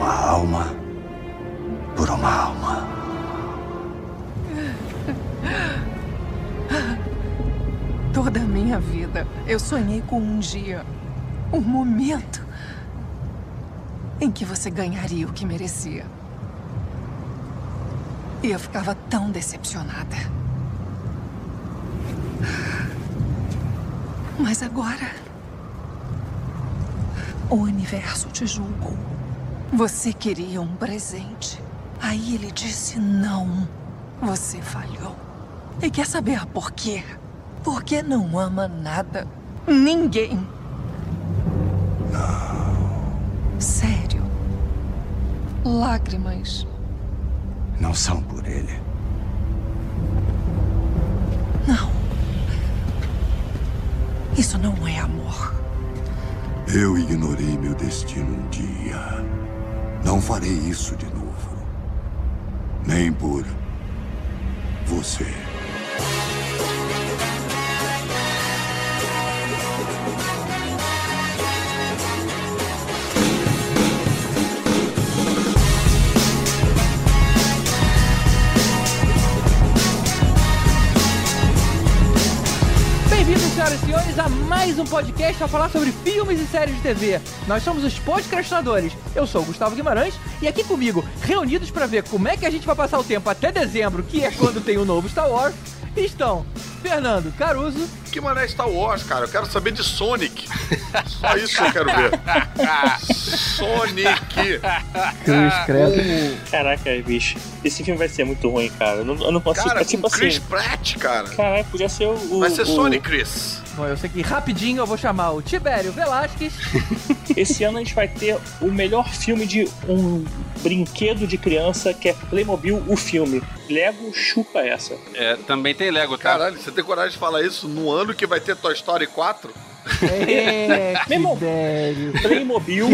Uma alma por uma alma. Toda a minha vida eu sonhei com um dia, um momento em que você ganharia o que merecia. E eu ficava tão decepcionada. Mas agora. O universo te julgou. Você queria um presente. Aí ele disse não. Você falhou. E quer saber por quê? Porque não ama nada. Ninguém. Sério. Lágrimas. Não são por ele. Não. Isso não é amor. Eu ignorei meu destino um dia. Não farei isso de novo. Nem por você. Mais um podcast para falar sobre filmes e séries de TV. Nós somos os podcastinadores. Eu sou o Gustavo Guimarães e aqui comigo, reunidos para ver como é que a gente vai passar o tempo até dezembro, que é quando tem o novo Star Wars, estão Fernando Caruso. Que mané Star Wars, cara? Eu quero saber de Sonic. Só isso que eu quero ver. Sonic. Cruz, credo. Caraca, bicho. Esse filme vai ser muito ruim, cara. Eu não, eu não consigo. Cara, é tipo Chris assim. Pratt, cara. Caralho, podia ser o. o- Vai ser o- Sonic, Chris. Bom, eu sei que rapidinho eu vou chamar o Tibério Velasquez. Esse ano a gente vai ter o melhor filme de um brinquedo de criança que é Playmobil, o filme. Lego chupa essa. É, também tem Lego, tá? Caralho, você tem coragem de falar isso no ano que vai ter Toy Story 4? É, Meu irmão. Playmobil,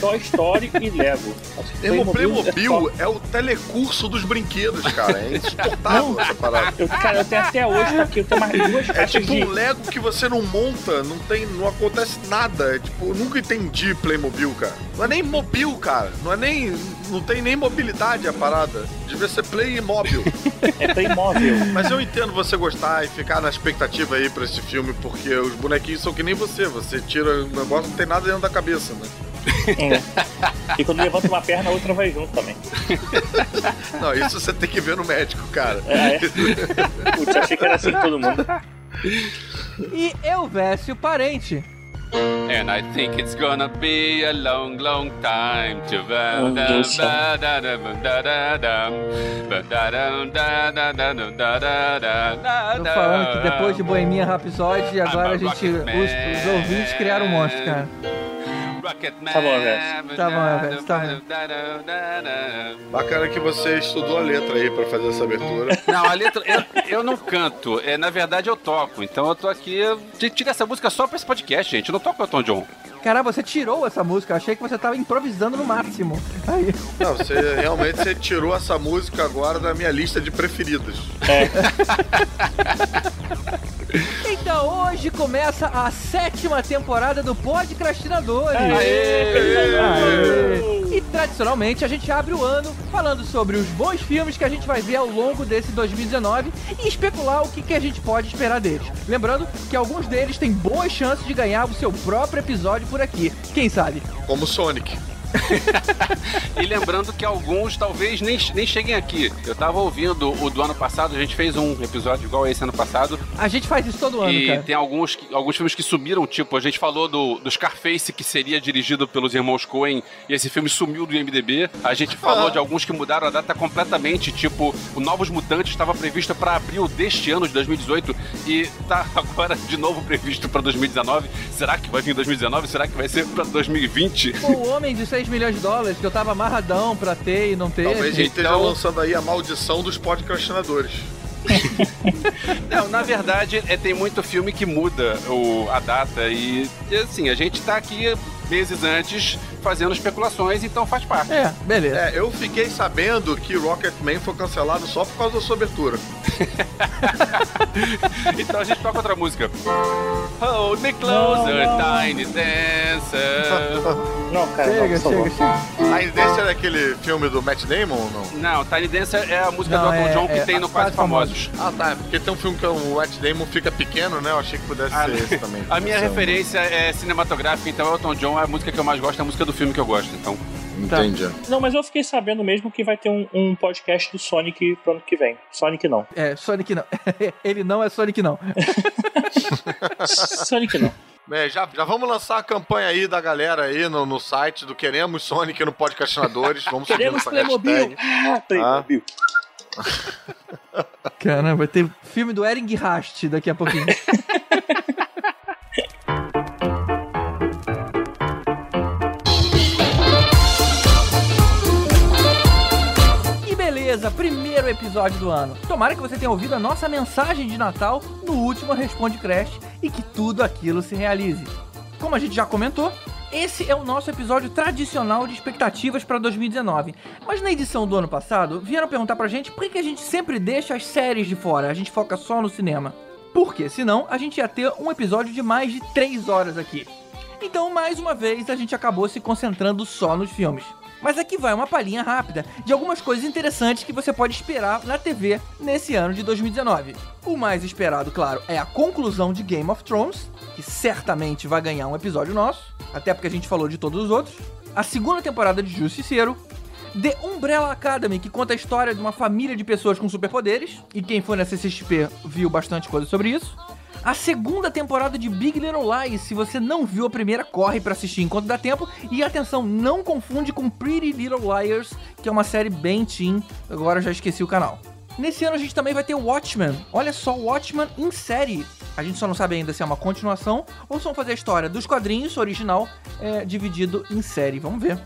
Toy Story e Lego. É Playmobil top. é o telecurso dos brinquedos, cara. É insuportável essa parada. Eu, cara, eu tenho até hoje tá aqui, eu tenho mais duas É tipo de. um Lego que você não monta, não tem, não acontece nada. É tipo, eu nunca entendi Playmobil, cara. Não é nem mobil, cara. Não é nem, não tem nem mobilidade a parada. Devia ser Playmóvel. É Playmobil. Mas eu entendo você gostar e ficar na expectativa aí pra esse filme, porque os bonequinhos são que nem você. Você tira o negócio, não tem nada dentro da cabeça, né? É. E quando levanta uma perna, a outra vai junto também. Não, isso você tem que ver no médico, cara. É, é. Putz, achei que era assim com todo mundo. E Elvésio Parente. And I think it's gonna be a long, long time to. Tô falando que depois de Bohemia Rhapsody, agora a gente. Os, os ouvintes criaram um monstro, cara. Tá bom, Elvis. Tá bom, Elvis, tá Bacana que você estudou a letra aí pra fazer essa abertura. Não, a letra, eu, eu não canto, é, na verdade eu toco. Então eu tô aqui. eu Tira essa música só pra esse podcast, gente. Eu não toco Elton John. Caramba, você tirou essa música. Eu achei que você tava improvisando no máximo. Aí. Não, você realmente você tirou essa música agora da minha lista de preferidas. Então hoje começa a sétima temporada do Podcrastinadores. Aê! Aê! E tradicionalmente a gente abre o ano falando sobre os bons filmes que a gente vai ver ao longo desse 2019 e especular o que, que a gente pode esperar deles. Lembrando que alguns deles têm boas chances de ganhar o seu próprio episódio por aqui. Quem sabe? Como Sonic. E lembrando que alguns talvez nem, nem cheguem aqui. Eu tava ouvindo o do ano passado, a gente fez um episódio igual esse ano passado. A gente faz isso todo ano, e cara. tem alguns, alguns filmes que sumiram, tipo, a gente falou do, do Scarface, que seria dirigido pelos irmãos Coen, e esse filme sumiu do IMDB. A gente falou de alguns que mudaram a data completamente, tipo, o Novos Mutantes estava previsto para abril deste ano, de 2018, e tá agora de novo previsto para 2019. Será que vai vir em 2019? Será que vai ser para 2020? Pô, o Homem de 6 milhões de dólares, que eu tava amarradão pra ter e não ter. Talvez a gente esteja Então- lançando aí a maldição dos podcastinadores. Não, na verdade, é, tem muito filme que muda o, a data e, e, assim, a gente tá aqui meses antes fazendo especulações, então faz parte. É, beleza. É, eu fiquei sabendo que Rocketman foi cancelado só por causa da sua abertura. Então a gente toca outra música. Hold me closer, tiny dancer. Não, cara, Chega, não, chega, chega. Tiny Dancer é aquele filme do Matt Damon ou não? Não, Tiny Dancer é a música Não, do Elton é- John que é tem no Quase Famosos. Ah, tá. Porque tem um filme que o Matt Damon fica pequeno, né? Eu achei que pudesse Ah, ser esse também. A minha referência é cinematográfica, então Elton John é a música que eu mais gosto, é a música do filme que eu gosto. Então, Entendi. Não, mas eu fiquei sabendo mesmo que vai ter um, um podcast do Sonic pro ano que vem. Sonic não. É, Sonic não. Ele não é Sonic não. Sonic não. É, já, já vamos lançar a campanha aí da galera aí no, no site do Queremos Sonic no Podcastinadores. Vamos Queremos Playmobil. hashtag. Ah, Playmobil. Caramba, vai ter filme do Ering Rast daqui a pouquinho. primeiro episódio do ano. Tomara que você tenha ouvido a nossa mensagem de Natal no último Responde Crash e que tudo aquilo se realize. Como a gente já comentou, esse é o nosso episódio tradicional de expectativas para 2019. Mas na edição do ano passado, vieram perguntar pra gente por que a gente sempre deixa as séries de fora, a gente foca só no cinema. Porque senão a gente ia ter um episódio de mais de 3 horas aqui. Então, mais uma vez, a gente acabou se concentrando só nos filmes. Mas aqui vai uma palhinha rápida de algumas coisas interessantes que você pode esperar na TV nesse ano de 2019. O mais esperado, claro, é a conclusão de Game of Thrones, que certamente vai ganhar um episódio nosso, até porque a gente falou de todos os outros. A segunda temporada de Justiceiro, The Umbrella Academy, que conta a história de uma família de pessoas com superpoderes, e quem foi na CCXP viu bastante coisa sobre isso. A segunda temporada de Big Little Lies, se você não viu a primeira, corre pra assistir enquanto dá tempo. E atenção, não confunde com Pretty Little Liars, que é uma série bem teen, agora já esqueci o canal. Nesse ano a gente também vai ter Watchmen. Olha só, Watchmen em série. A gente só não sabe ainda se é uma continuação ou se vão fazer a história dos quadrinhos original é, dividido em série. Vamos ver.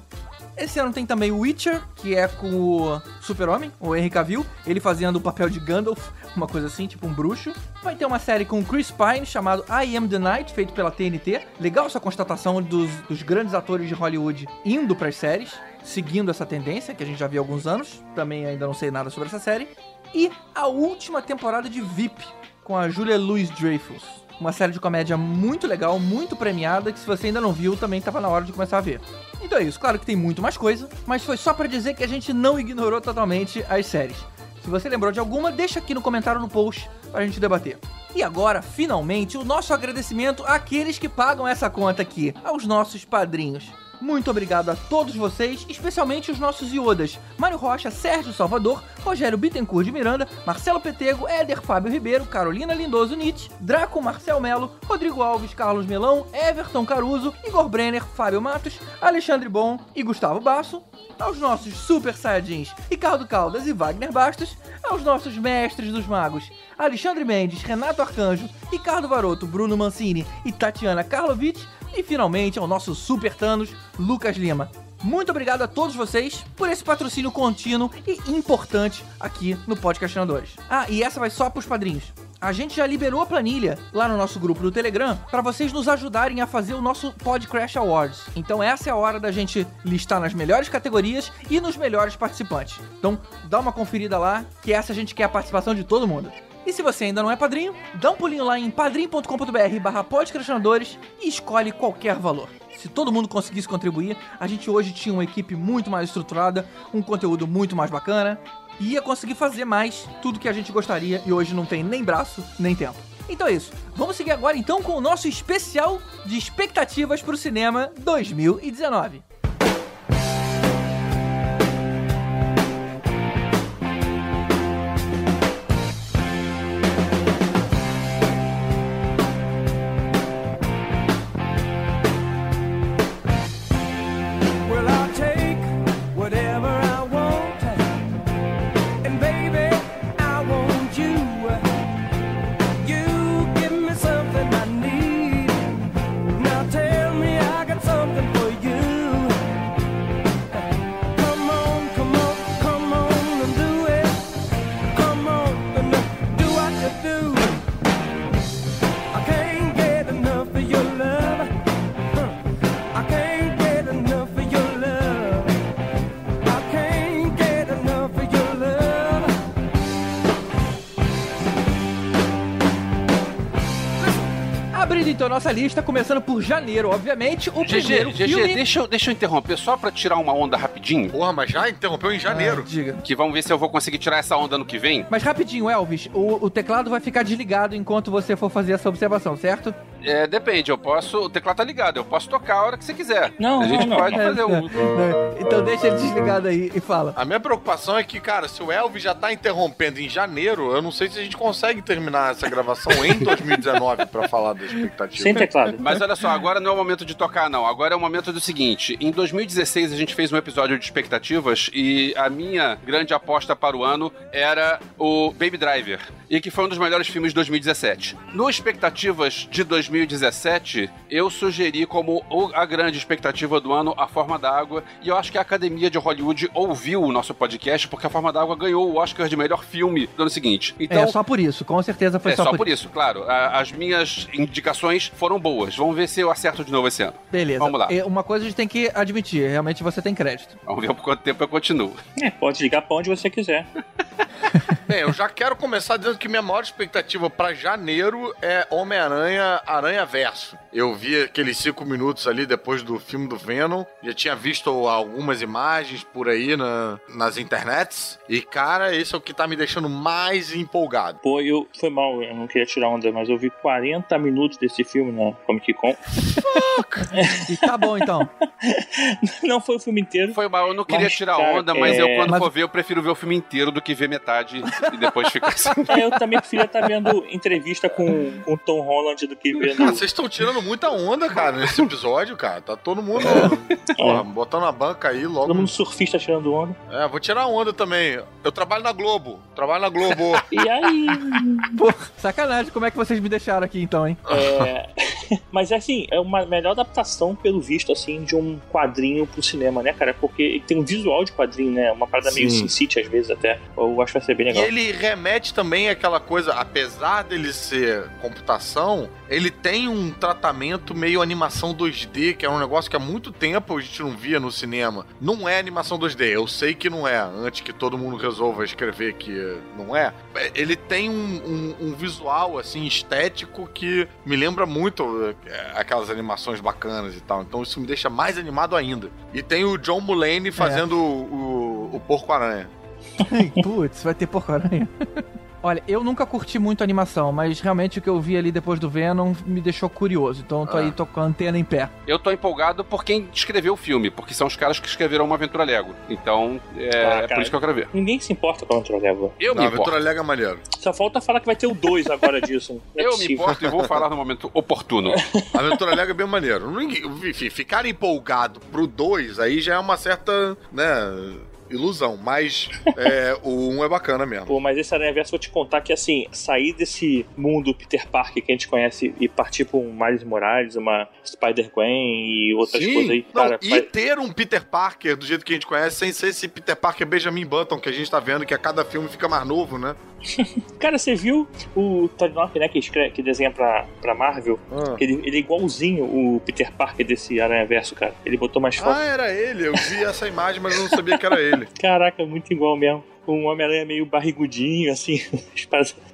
Esse ano tem também Witcher, que é com o Super-Homem, o Henry Cavill, ele fazendo o papel de Gandalf, uma coisa assim, tipo um bruxo. Vai ter uma série com o Chris Pine, chamado I Am The Night, feito pela TNT. Legal essa constatação dos, dos grandes atores de Hollywood indo pras séries, seguindo essa tendência, que a gente já viu há alguns anos. Também ainda não sei nada sobre essa série. E a última temporada de VIP, com a Julia Louis-Dreyfus. Uma série de comédia muito legal, muito premiada, que se você ainda não viu, também estava na hora de começar a ver. Então é isso, claro que tem muito mais coisa, mas foi só pra dizer que a gente não ignorou totalmente as séries. Se você lembrou de alguma, deixa aqui no comentário no post pra gente debater. E agora, finalmente, o nosso agradecimento àqueles que pagam essa conta aqui, aos nossos padrinhos. Muito obrigado a todos vocês, especialmente os nossos iodas: Mário Rocha, Sérgio Salvador, Rogério Bittencourt de Miranda, Marcelo Petego, Éder Fábio Ribeiro, Carolina Lindoso Nietzsche, Draco Marcel Melo, Rodrigo Alves, Carlos Melão, Everton Caruso, Igor Brenner, Fábio Matos, Alexandre Bom e Gustavo Basso, aos nossos super saiyajins Ricardo Caldas e Wagner Bastos, aos nossos mestres dos magos Alexandre Mendes, Renato Arcanjo, Ricardo Varoto, Bruno Mancini e Tatiana Karlovic, e finalmente ao nosso super Thanos, Lucas Lima. Muito obrigado a todos vocês por esse patrocínio contínuo e importante aqui no Podcastinadores. Ah, e essa vai só pros padrinhos. A gente já liberou a planilha lá no nosso grupo do Telegram para vocês nos ajudarem a fazer o nosso Podcrash Awards. Então essa é a hora da gente listar nas melhores categorias e nos melhores participantes. Então dá uma conferida lá, que essa a gente quer a participação de todo mundo. E se você ainda não é padrinho, dá um pulinho lá em padrim.com.br barra e escolhe qualquer valor. Se todo mundo conseguisse contribuir, a gente hoje tinha uma equipe muito mais estruturada, um conteúdo muito mais bacana e ia conseguir fazer mais tudo que a gente gostaria e hoje não tem nem braço nem tempo. Então é isso. Vamos seguir agora então com o nosso especial de expectativas para o cinema 2019. Então a nossa lista, começando por janeiro, obviamente. O GG, primeiro GG, filme... deixa, eu- deixa eu interromper só pra tirar uma onda rapidinho. Porra, mas já interrompeu em janeiro. Ah, diga. Que vamos ver se eu vou conseguir tirar essa onda ano que vem. Mas rapidinho, Elvis, o, o teclado vai ficar desligado enquanto você for fazer essa observação, certo? É, depende, eu posso. O teclado tá ligado, eu posso tocar a hora que você quiser. Não, a gente não, não. pode É, fazer é, o. é. Então deixa ele desligado aí e fala. A minha preocupação é que, cara, se o Elvis já tá interrompendo em janeiro, eu não sei se a gente consegue terminar essa gravação em 2019 pra falar da expectativa. Sem teclado. Mas olha só, agora não é o momento de tocar, não. Agora é o momento do seguinte: em 2016 a gente fez um episódio de expectativas e a minha grande aposta para o ano era o Baby Driver, e que foi um dos melhores filmes de 2017. No Expectativas de 2017, eu sugeri como a grande expectativa do ano A Forma da Água, e eu acho que a Academia de Hollywood ouviu o nosso podcast porque A Forma da Água ganhou o Oscar de melhor filme do ano seguinte. Então, é só por isso, com certeza foi é só, só por isso, claro. A- As minhas indicações foram boas. Vamos ver se eu acerto de novo esse ano. Beleza. Vamos lá. É, Uma coisa a gente tem que admitir, realmente você tem crédito. Vamos ver por quanto tempo eu continuo. É, pode ligar pra onde você quiser. Bem, eu já quero começar dizendo que minha maior expectativa pra janeiro é Homem-Aranha Aranha Verso. Eu vi aqueles cinco minutos ali depois do filme do Venom. Já tinha visto algumas imagens por aí na, nas internets. E, cara, esse é o que tá me deixando mais empolgado. Pô, eu foi mal, eu não queria tirar onda, mas eu vi 40 minutos desse filme na Comic Con. E tá bom então. Não foi o filme inteiro. Foi mal, eu não queria Mas, tirar cara, onda, mas eu, é- quando Mas- for ver, eu prefiro ver o filme inteiro do que ver metade e depois ficar assim. É, eu também preferia estar vendo entrevista com, com o Tom Holland do que Cara, vocês estão tirando muita onda, cara, nesse episódio, cara. Tá todo mundo porra, botando a banca aí logo. Todo mundo surfista tirando onda. É, vou tirar onda também. Eu trabalho na Globo. Trabalho na Globo. E aí. Pô, sacanagem, como é que vocês me deixaram aqui então, hein? É... Mas assim, é uma melhor adaptação, pelo visto, assim, de um quadrinho pro cinema, né, cara? Porque tem um visual de quadrinho, né? Uma parada meio Sim. Sin City, às vezes, até. Eu acho que vai ser bem E legal. ele remete também àquela coisa, apesar dele ser computação, ele tem um tratamento meio animação 2D, que é um negócio que há muito tempo a gente não via no cinema. Não é animação 2D, eu sei que não é, antes que todo mundo resolva escrever que não é. Ele tem um, um- um visual, assim, estético que me lembra muito é, aquelas animações bacanas e tal. Então isso me deixa mais animado ainda. E tem o John Mulaney fazendo o, o, o Porco-Aranha. Putz, vai ter porcaria. Olha, eu nunca curti muito animação, mas realmente o que eu vi ali depois do Venom me deixou curioso. Então eu tô Ah. aí, tô com a antena em pé. Eu tô empolgado por quem escreveu o filme, porque são os caras que escreveram uma aventura Lego. Então, é, Ah, é por cara. isso que eu quero ver. Ninguém se importa com a Aventura Lego. Eu Não, me a Aventura importo. Lego é maneiro. Só falta falar que vai ter o 2 agora disso. É Eu me possível. importo e vou falar no momento oportuno. A Aventura Lego é bem maneiro. Ninguém- Enfim, ficar empolgado pro 2 aí já é uma certa, né, ilusão. Mas é, o 1 um é bacana mesmo. Pô, mas esse Aranha Verso, vou te contar que, assim, sair desse mundo Peter Parker que a gente conhece e partir pra um Miles Morales, uma Spider-Gwen e outras coisas aí, Não, cara. e vai- ter um Peter Parker do jeito que a gente conhece, sem ser esse Peter Parker Benjamin Button que a gente tá vendo que a cada filme fica mais novo, né? Cara, você viu o Tony Hawk, né, que, escreve, que desenha pra, pra Marvel? Ah. Ele, ele é igualzinho o Peter Parker desse Aranha Verso, cara. Ele botou mais foto. Ah, era ele. Eu vi essa imagem, mas eu não sabia que era ele. Caraca, muito igual mesmo. Um Homem-Aranha meio barrigudinho, assim.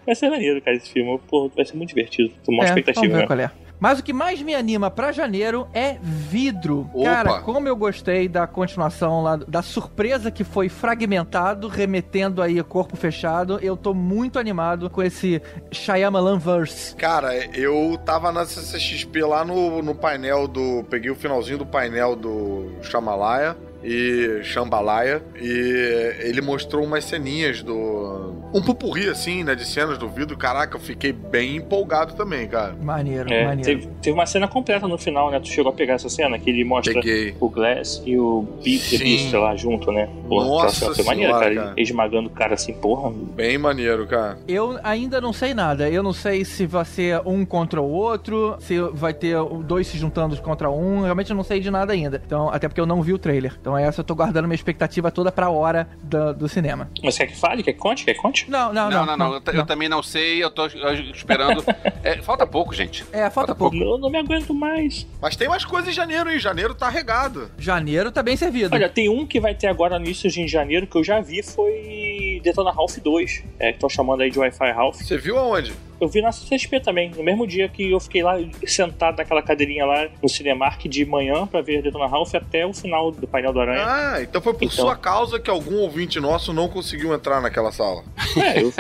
Vai ser maneiro, cara, esse filme. Pô, vai ser muito divertido. Tô uma É, expectativa, vamos ver né? qual é. Mas o que mais me anima pra janeiro é vidro. Opa. Cara, como eu gostei da continuação lá, da surpresa que foi fragmentado, remetendo aí a corpo fechado, eu tô muito animado com esse Shyamalan verse. Cara, eu tava na CCXP lá no, no painel do. Peguei o finalzinho do painel do Shamalaya e Shambhalaya e ele mostrou umas ceninhas do. Um pupurri assim, né? De cenas do vidro. Caraca, eu fiquei bem empolgado também, cara. Maneiro, É, maneiro. teve, teve uma cena completa no final, né? Tu chegou a pegar essa cena que ele mostra Peguei. o Glass e o Beast lá junto, né? Porra, Nossa foi maneira, senhora, cara. cara. Esmagando o cara assim, porra. Bem maneiro, cara. Eu ainda não sei nada. Eu não sei se vai ser um contra o outro, se vai ter dois se juntando contra um. Realmente eu não sei de nada ainda. Então, até porque eu não vi o trailer. Então, essa eu tô guardando minha expectativa toda pra hora do, do cinema. Mas quer que fale? Quer que conte? Quer que conte? Não, não, Não, não, não. Eu, ta- eu também não sei, eu tô esperando. É, falta pouco, gente. É, falta pouco. Eu não me aguento mais. Mas tem mais coisas em janeiro, hein? Janeiro tá regado. Janeiro tá bem servido. Olha, tem um que vai ter agora no início de janeiro que eu já vi, foi Detona Ralph 2, é, que estão chamando aí de Wi-Fi Ralph. Você viu aonde? Eu vi na CSP também, no mesmo dia que eu fiquei lá sentado naquela cadeirinha lá no Cinemark de manhã pra ver Detona Ralph até o final do painel do Aranha. Ah, então foi por Então. sua causa que algum ouvinte nosso não conseguiu entrar naquela sala. É, eu.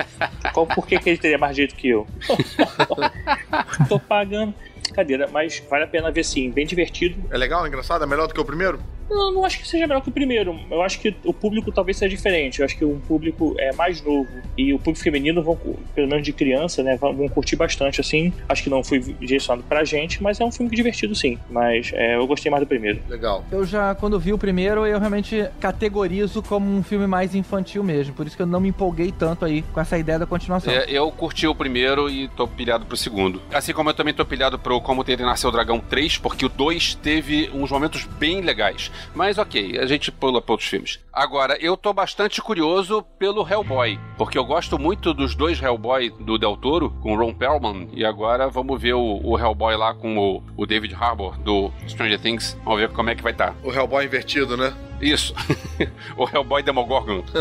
Qual, por que, que ele teria mais jeito que eu? Tô pagando. Cadeira, mas vale a pena ver sim, bem divertido. É legal, é engraçado? É melhor do que o primeiro? Eu não acho que seja melhor que o primeiro. Eu acho que o público talvez seja diferente. Eu acho que um público é mais novo e o público feminino vão, pelo menos de criança, né, vão, vão curtir bastante assim. Acho que não foi direcionado pra gente, mas é um filme divertido sim. Mas é, eu gostei mais do primeiro. Legal. Eu já, quando vi o primeiro, eu realmente categorizo como um filme mais infantil mesmo. Por isso que eu não me empolguei tanto aí com essa ideia da continuação. É, eu curti o primeiro e tô pilhado pro segundo. Assim como eu também tô pilhado pro Como Ter Nasceu o Dragão 3, porque o 2 teve uns momentos bem legais. Mas ok, a gente pula pra outros filmes. Agora, eu tô bastante curioso pelo Hellboy, porque eu gosto muito dos dois Hellboy do Del Toro, com Ron Perlman, e agora vamos ver o, o Hellboy lá com o, o David Harbour, do Stranger Things. Vamos ver como é que vai estar. O Hellboy invertido, né? Isso. o Hellboy Demogorgon.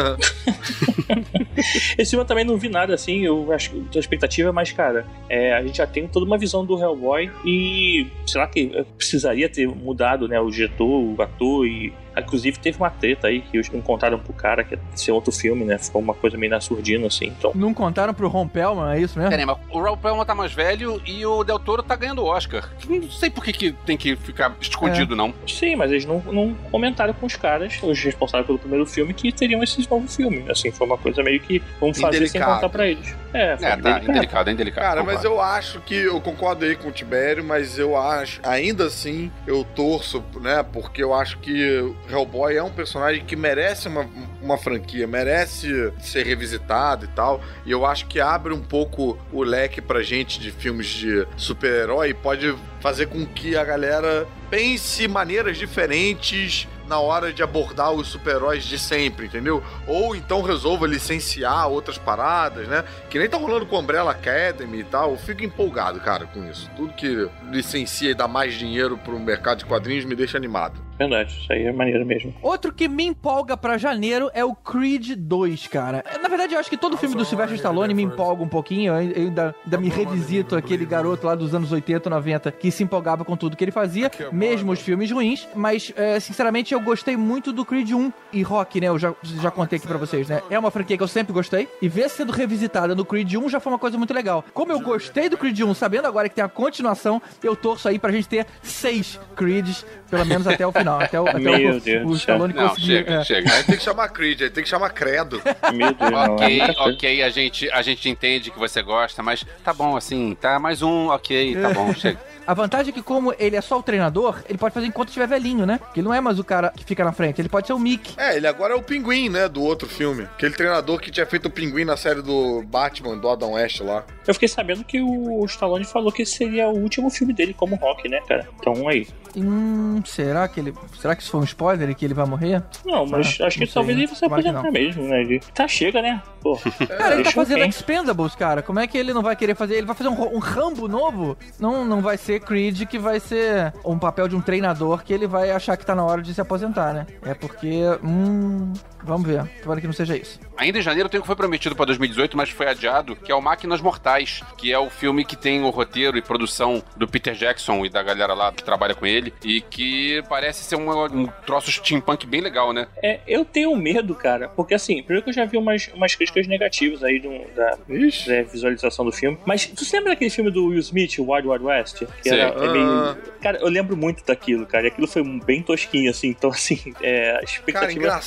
Esse filme eu também não vi nada assim, eu acho que a expectativa é mais, cara, é, a gente já tem toda uma visão do Hellboy e será que eh, precisaria ter mudado, né, o diretor, o ator e inclusive teve uma treta aí que eles não contaram pro cara que ia ser outro filme, né, ficou uma coisa meio na surdina assim, então Não contaram pro Ron Pellman, é isso mesmo? Peraí, mas o Ron Perlman tá mais velho e o Del Toro tá ganhando o Oscar. Não sei por que, que tem que ficar escondido, não. Sim, mas eles não, não comentaram com os caras, os responsáveis pelo primeiro filme, que teriam esse novo filme. Assim, foi uma coisa meio que vamos fazer sem contar pra eles. É, É, tá delicado. indelicado, é indelicado. Cara, mas eu acho que eu concordo aí com o Tibério, mas eu acho, ainda assim, eu torço, né? Porque eu acho que Hellboy é um personagem que merece uma, uma franquia, merece ser revisitado e tal. E eu acho que abre um pouco o leque pra gente de filmes de super-herói e pode fazer com que a galera pense maneiras diferentes na hora de abordar os super-heróis de sempre, entendeu? Ou então resolva licenciar outras paradas, né? Que nem tá rolando com Umbrella Academy e tal. Eu fico empolgado, cara, com isso. Tudo que licencia e dá mais dinheiro pro mercado de quadrinhos me deixa animado. Verdade, isso aí é maneiro mesmo. Outro que me empolga pra janeiro é o Creed 2, cara. Na verdade, eu acho que todo filme do Sylvester Stallone me empolga um pouquinho. Eu ainda, ainda me revisito aquele garoto lá dos anos 80, 90 que se empolgava com tudo que ele fazia, mesmo os filmes ruins. Mas, é, sinceramente, eu gostei muito do Creed 1 e Rock, né? Eu já, já contei aqui pra vocês, né? É uma franquia que eu sempre gostei. E ver sendo revisitada no Creed 1 já foi uma coisa muito legal. Como eu gostei do Creed 1, sabendo agora que tem a continuação, eu torço aí pra gente ter seis Creeds, pelo menos até o final. Até o, até Meu o, Deus o. Stallone Não, conseguir. chega, é. chega. Aí tem que chamar Creed, aí tem que chamar Credo. Meu Deus, não, é Ok, coisa. ok, a gente, a gente entende que você gosta, mas tá bom assim, tá mais um, ok, tá bom, chega. A vantagem é que, como ele é só o treinador, ele pode fazer enquanto estiver velhinho, né? Porque ele não é mais o cara que fica na frente, ele pode ser o Mickey. É, ele agora é o pinguim, né? Do outro filme. Aquele treinador que tinha feito o pinguim na série do Batman, do Adam West lá. Eu fiquei sabendo que o Stallone falou que esse seria o último filme dele como rock, né, cara? Então aí. Hum, será que ele. Será que isso foi um spoiler e que ele vai morrer? Não, mas Ah, acho que sei, talvez né? ele vai se Tomara que aposentar mesmo, né? Ele... Tá, chega, né? Pô. Cara, ele tá fazendo quem? Expendables, cara. Como é que ele não vai querer fazer? Ele vai fazer um, um Rambo novo? Não, não vai ser Creed que vai ser um papel de um treinador que ele vai achar que tá na hora de se aposentar, né? É porque. Hum. Vamos ver. Tomara que não seja isso. Ainda em janeiro tem o que foi prometido pra 2018, mas foi adiado, que é o Máquinas Mortais, que é o filme que tem o roteiro e produção do Peter Jackson e da galera lá que trabalha com ele, e que parece ser um, um troço steampunk bem legal, né? É, eu tenho medo, cara, porque assim, primeiro que eu já vi umas, umas críticas negativas aí do, da, da visualização do filme. Mas tu se lembra daquele filme do Will Smith, o Wild Wild West? Que era é meio. Ah. Cara, eu lembro muito daquilo, cara. E aquilo foi bem tosquinho, assim. Então, assim, é, a Cara, expectativa.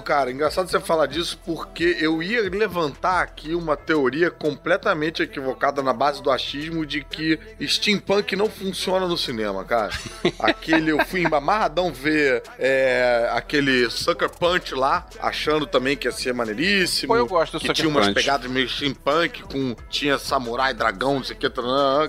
Engraçado, cara. Engraçado você falar disso porque eu ia levantar aqui uma teoria completamente equivocada na base do achismo de que steampunk não funciona no cinema, cara. Aquele, eu fui amarradão ver é, aquele Sucker Punch lá, achando também que ia ser maneiríssimo. Pô, eu gosto do que Sucker tinha umas Punch. pegadas meio steampunk, com tinha samurai, dragão, não sei o que.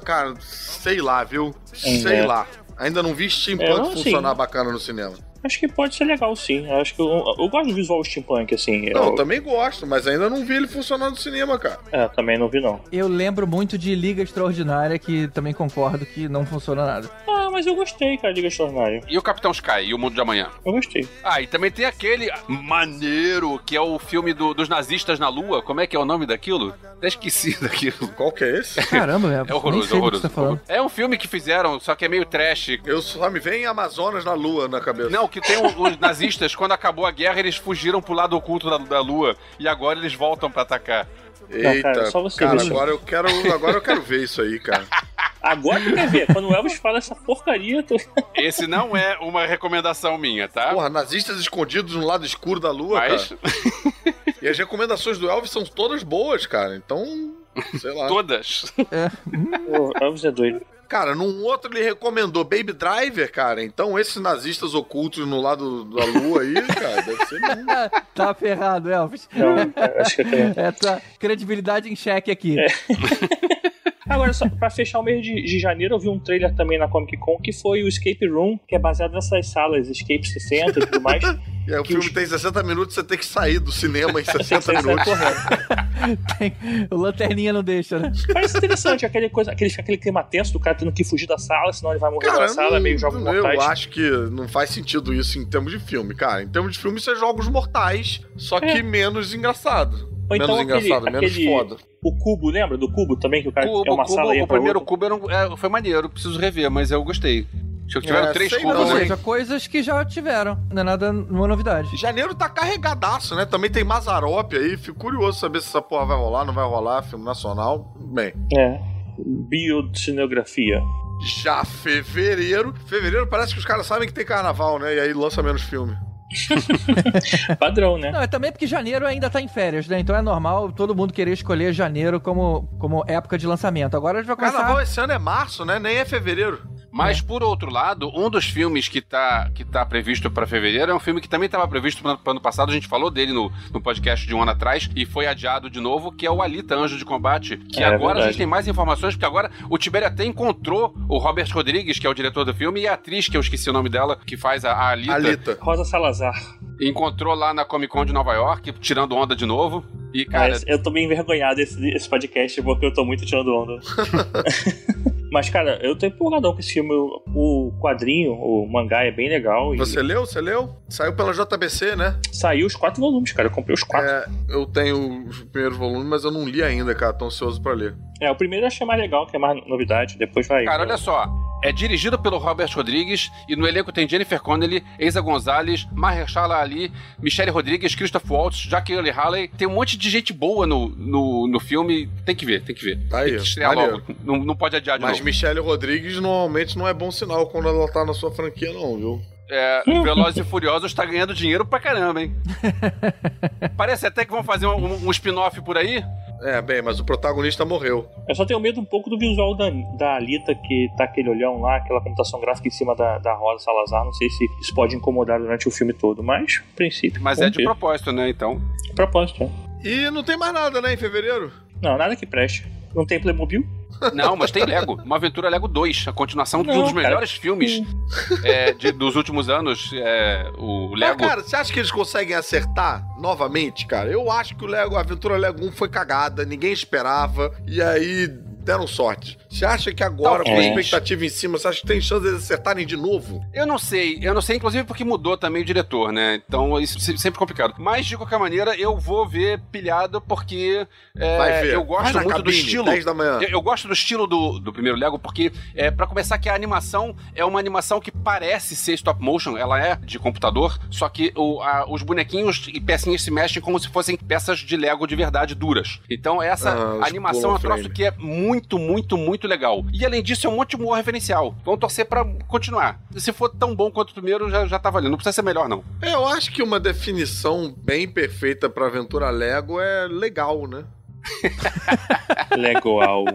Cara, sei lá, viu? Sei É. lá. Ainda não vi steampunk É, não, sim. funcionar bacana no cinema. Acho que pode ser legal, sim. Acho que eu, eu gosto do visual steampunk, assim. Não, eu eu, também gosto, mas ainda não vi ele funcionar no cinema, cara. é, também não vi, não. Eu lembro muito de Liga Extraordinária, que também concordo que não funciona nada. Ah, mas eu gostei, cara, Liga Extraordinária. E o Capitão Sky e o Mundo de Amanhã. Eu gostei. Ah, e também tem aquele maneiro, que é o filme do- dos nazistas na Lua. Como é que é o nome daquilo? Até esqueci daquilo. Qual que é esse? Caramba, é, É nem horroroso, sei do que horroroso. você tá falando. É um filme que fizeram, só que é meio trash. Eu só me vem Amazonas na lua na cabeça. Não, que tem o- os nazistas, quando acabou a guerra, eles fugiram pro lado oculto da, da Lua. E agora eles voltam pra atacar. Eita, cara, só você cara, agora eu quero, agora eu quero ver isso aí, cara. Agora tu quer ver? Quando o Elvis fala essa porcaria, tu... Esse não é uma recomendação minha, tá? Porra, nazistas escondidos no lado escuro da lua, Mas cara. E as recomendações do Elvis são todas boas, cara. Então, sei lá. todas. o Elvis é doido. Cara, num outro ele recomendou Baby Driver, cara. Então esses nazistas ocultos no lado da lua aí, cara, deve ser mesmo. tá ferrado, Elvis. Não, é, acho que eu tenho. É, tá credibilidade em xeque aqui. Agora, só pra fechar o mês de, de janeiro, eu vi um trailer também na Comic Con que foi o Escape Room, que é baseado nessas salas Escape 60 e tudo mais. E aí o Que filme os- tem 60 minutos, você tem que sair do cinema em 60 Você sai minutos. Tem- o Lanterninha não deixa, né? Parece interessante, aquele, coisa, aquele, aquele clima tenso do cara tendo que fugir da sala, senão ele vai morrer Cara, na sala, não- meio jogos eu mortais. acho que não faz sentido isso em termos de filme, cara. Em termos de filme, isso é jogos mortais, só que É. menos engraçado. Ou então menos aquele- engraçado, menos aquele- foda. O cubo, lembra do cubo também? Que o cara Cubo, é uma Cubo, sala é o primeiro outra? cubo era um- é, foi maneiro, preciso rever, mas eu gostei. Acho que tiveram É, três cubos, não, Ou né? seja, coisas que já tiveram. Não é nada, nenhuma novidade. Janeiro tá carregadaço, né? Também tem Mazarop aí. Fico curioso saber se essa porra vai rolar, não vai rolar. Filme nacional. Bem, É. Biocinegrafia. já fevereiro. Fevereiro parece que os caras sabem que tem carnaval, né? E aí lança menos filme. Padrão, né? Não, é também porque janeiro ainda tá em férias, né? Então é normal todo mundo querer escolher janeiro como, como época de lançamento. Agora a gente vai O carnaval começar... esse ano é março, né? Nem é fevereiro. Mas, por outro lado, um dos filmes que tá, que tá previsto pra fevereiro é um filme que também estava previsto pro ano, passado. A gente falou dele no, no podcast de um ano atrás e foi adiado de novo, que é o Alita Anjo de Combate. Que É, agora a verdade. gente tem mais informações, porque agora o Tibério até encontrou o Robert Rodrigues, que é o diretor do filme, e a atriz, que eu esqueci o nome dela, que faz a, a Alita, Alita. Rosa Salazar. Encontrou lá na Comic Con de Nova York, tirando onda de novo. E, cara, Mas eu tô meio envergonhado desse, esse podcast porque eu tô muito tirando onda. Mas, cara, eu tô empolgadão com esse filme. O o quadrinho, o mangá é bem legal. E Você leu? Você leu? Saiu pela JBC, né? saiu os quatro volumes, cara. Eu comprei os quatro. É, eu tenho os primeiros volumes, mas eu não li ainda, cara. Tô ansioso pra ler. É, o primeiro eu achei mais legal, que é mais novidade. Depois vai. Cara, olha só. É dirigido pelo Robert Rodrigues e no elenco tem Jennifer Connelly, Eiza Gonzalez, Mahershala Ali, Michelle Rodrigues, Christoph Waltz, Jackie Earle Haley. Tem um monte de gente boa no, no, no filme. Tem que ver, tem que ver. Tá aí, tem que estrear logo. Não, não pode adiar de Mas novo. Michelle Rodrigues normalmente não é bom sinal quando ela tá na sua franquia, não, viu? É, Velozes e Furiosos tá ganhando dinheiro pra caramba, hein? Parece até que vão fazer um, um- um spin-off por aí. É, bem, mas o protagonista morreu. Eu só tenho medo um pouco do visual da, da Alita, que tá aquele olhão lá, aquela computação gráfica em cima da, da Rosa Salazar. Não sei se isso pode incomodar durante o filme todo, mas, a princípio. Mas é de ver. propósito, né? Então. propósito. é. E não tem mais nada, né, em fevereiro? Não, nada que preste. Não tem Playmobil? Não, mas tem Lego. Uma Aventura Lego 2, a continuação de um dos cara. melhores filmes é, de- dos últimos anos. É, o Mas, Lego. cara, você acha que eles conseguem acertar novamente, cara? Eu acho que o Lego, a Aventura Lego 1 foi cagada, ninguém esperava, e aí deram sorte. Você acha que agora, com a Talvez. expectativa em cima, você acha que tem chance deles acertarem de novo? Eu não sei, eu não sei, inclusive porque mudou também o diretor, né? Então isso é sempre complicado. Mas de qualquer maneira, eu vou ver pilhado porque é, Vai ver. eu gosto muito do cabine, estilo. 10 da manhã. Eu, eu gosto do estilo do, do primeiro Lego, porque, é, para começar, que a animação é uma animação que parece ser stop motion, ela é de computador, só que o- a- os bonequinhos e pecinhas se mexem como se fossem peças de Lego de verdade duras. Então, essa Ah, animação é um troço que é muito, muito, muito legal. E além disso, é um humor referencial. Vamos torcer pra continuar. Se for tão bom quanto o primeiro, já, já tá valendo. Não precisa ser melhor, não. Eu acho que uma definição bem perfeita pra Aventura Lego é legal, né? Legal.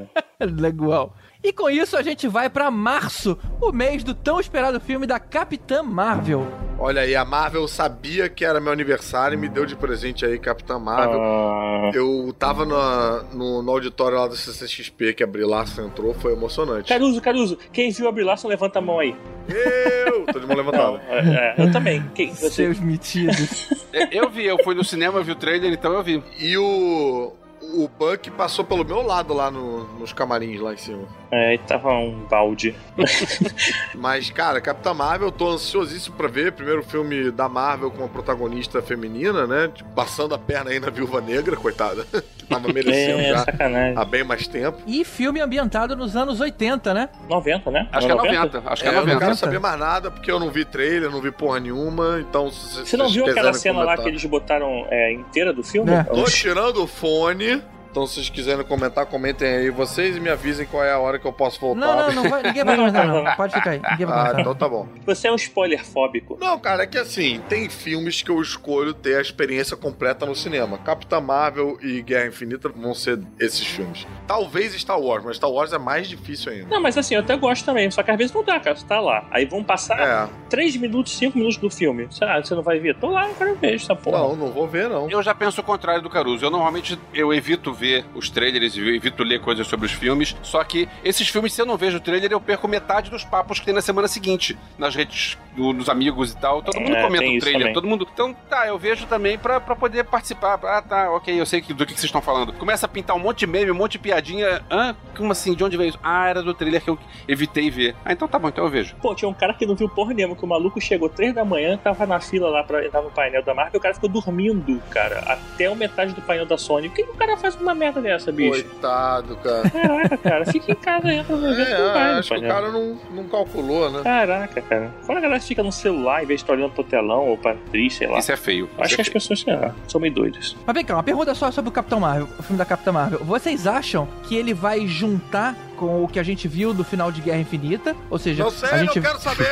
Legal. E com isso a gente vai pra março, o mês do tão esperado filme da Capitã Marvel. Olha aí, a Marvel sabia que era meu aniversário e me deu de presente aí Capitã Marvel. Ah, Eu tava na- no, no auditório lá do CCXP que a Brie Larson entrou, foi emocionante. Caruso, Caruso, quem viu a Brie Larson, levanta a mão aí. Eu! Tô de mão levantada. é, é, eu também. Quem, você, Seus metidos. É, Eu vi, eu fui no cinema, vi o trailer, então eu vi. E o. O Buck passou pelo meu lado lá no- nos camarins lá em cima. É, e tava um balde. Mas, cara, Capitã Marvel, eu tô ansiosíssimo pra ver. Primeiro filme da Marvel com uma protagonista feminina, né? Tipo, passando a perna aí na Viúva Negra, coitada. que tava merecendo É, já sacanagem. há bem mais tempo. E filme ambientado nos anos 80, né? 90, né? Acho que é 90. Acho que é É, eu não 90. quero saber mais nada, porque eu não vi trailer, não vi porra nenhuma, então... Se, Você não viu aquela cena lá comentar- que eles botaram é, inteira do filme? É. Tô tirando o fone, então se vocês quiserem comentar, comentem aí vocês e me avisem qual é a hora que eu posso voltar. Não, não, não vai, ninguém vai Não, comentar, não. Pode ficar aí. Ninguém vai Ah, comentar. então tá bom. Você é um spoiler fóbico. Não, cara, é que assim, tem filmes que eu escolho ter a experiência completa no cinema. Capitã Marvel e Guerra Infinita vão ser esses filmes. Talvez Star Wars, mas Star Wars é mais difícil ainda. Não, mas assim, eu até gosto também. Só que às vezes não dá, cara. Você tá lá. Aí vão passar É, 3 minutos, 5 minutos do filme. Lá, você não vai ver? Tô lá, eu quero ver essa porra. não, não vou ver, não. Eu já penso o contrário do Caruso. Eu normalmente eu evito ver os trailers, eu evito ler coisas sobre os filmes. Só que esses filmes, se eu não vejo o trailer, eu perco metade dos papos que tem na semana seguinte. Nas redes do- dos amigos e tal. Todo mundo É, comenta o trailer. Todo mundo. Então, tá, eu vejo também pra, pra poder participar. Ah, tá, ok, eu sei que- do que, que vocês estão falando. Começa a pintar um monte de meme, um monte de piadinha. Hã? Como assim? De onde veio isso? Ah, era do trailer que eu evitei ver. Ah, então tá bom, então eu vejo. Pô, tinha um cara que não viu porra nenhuma, que o maluco chegou 3 da manhã, tava na fila lá pra entrar no painel da marca, e o cara ficou dormindo, cara, até o metade do painel da Sony. Por que que o cara faz uma merda dessa, bicho? Coitado, cara. Caraca, cara, fica em casa, entra no evento, não vai É, acho que o cara não, não calculou, né? Caraca, cara. Fora a galera fica no celular em vez de estar olhando pro telão ou pra atriz, sei lá. Isso é feio. Acho Isso que é as feio. pessoas, sei lá, são meio doidas. Mas vem cá, uma pergunta só sobre o Capitão Marvel, o filme da Capitã Marvel. Vocês acham que ele vai juntar com o que a gente viu do final de Guerra Infinita? Ou seja, Não sei, a gente não quero saber!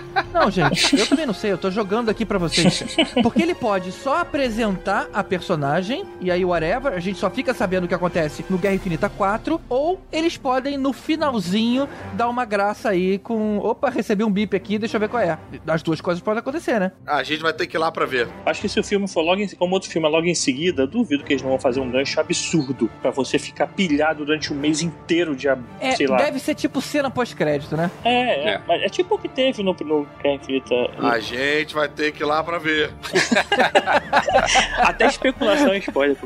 Não, gente, eu também não sei, eu tô jogando aqui pra vocês. Porque ele pode só apresentar a personagem, e aí, whatever, a gente só fica sabendo o que acontece no Guerra Infinita 4, ou eles podem, no finalzinho, dar uma graça aí com. Opa, recebi um bip aqui, deixa eu ver qual é. As duas coisas podem acontecer, né? a gente vai ter que ir lá pra ver. Acho que se o filme for logo em, como outro filme é logo em seguida, duvido que eles não vão fazer um gancho absurdo pra você ficar pilhado durante um mês inteiro de, ab- É, sei lá. deve ser tipo cena pós-crédito, né? É, é, É. mas é tipo o que teve no, no Guerra Infinita. A gente vai ter que ir lá pra ver. Até especulação e spoiler.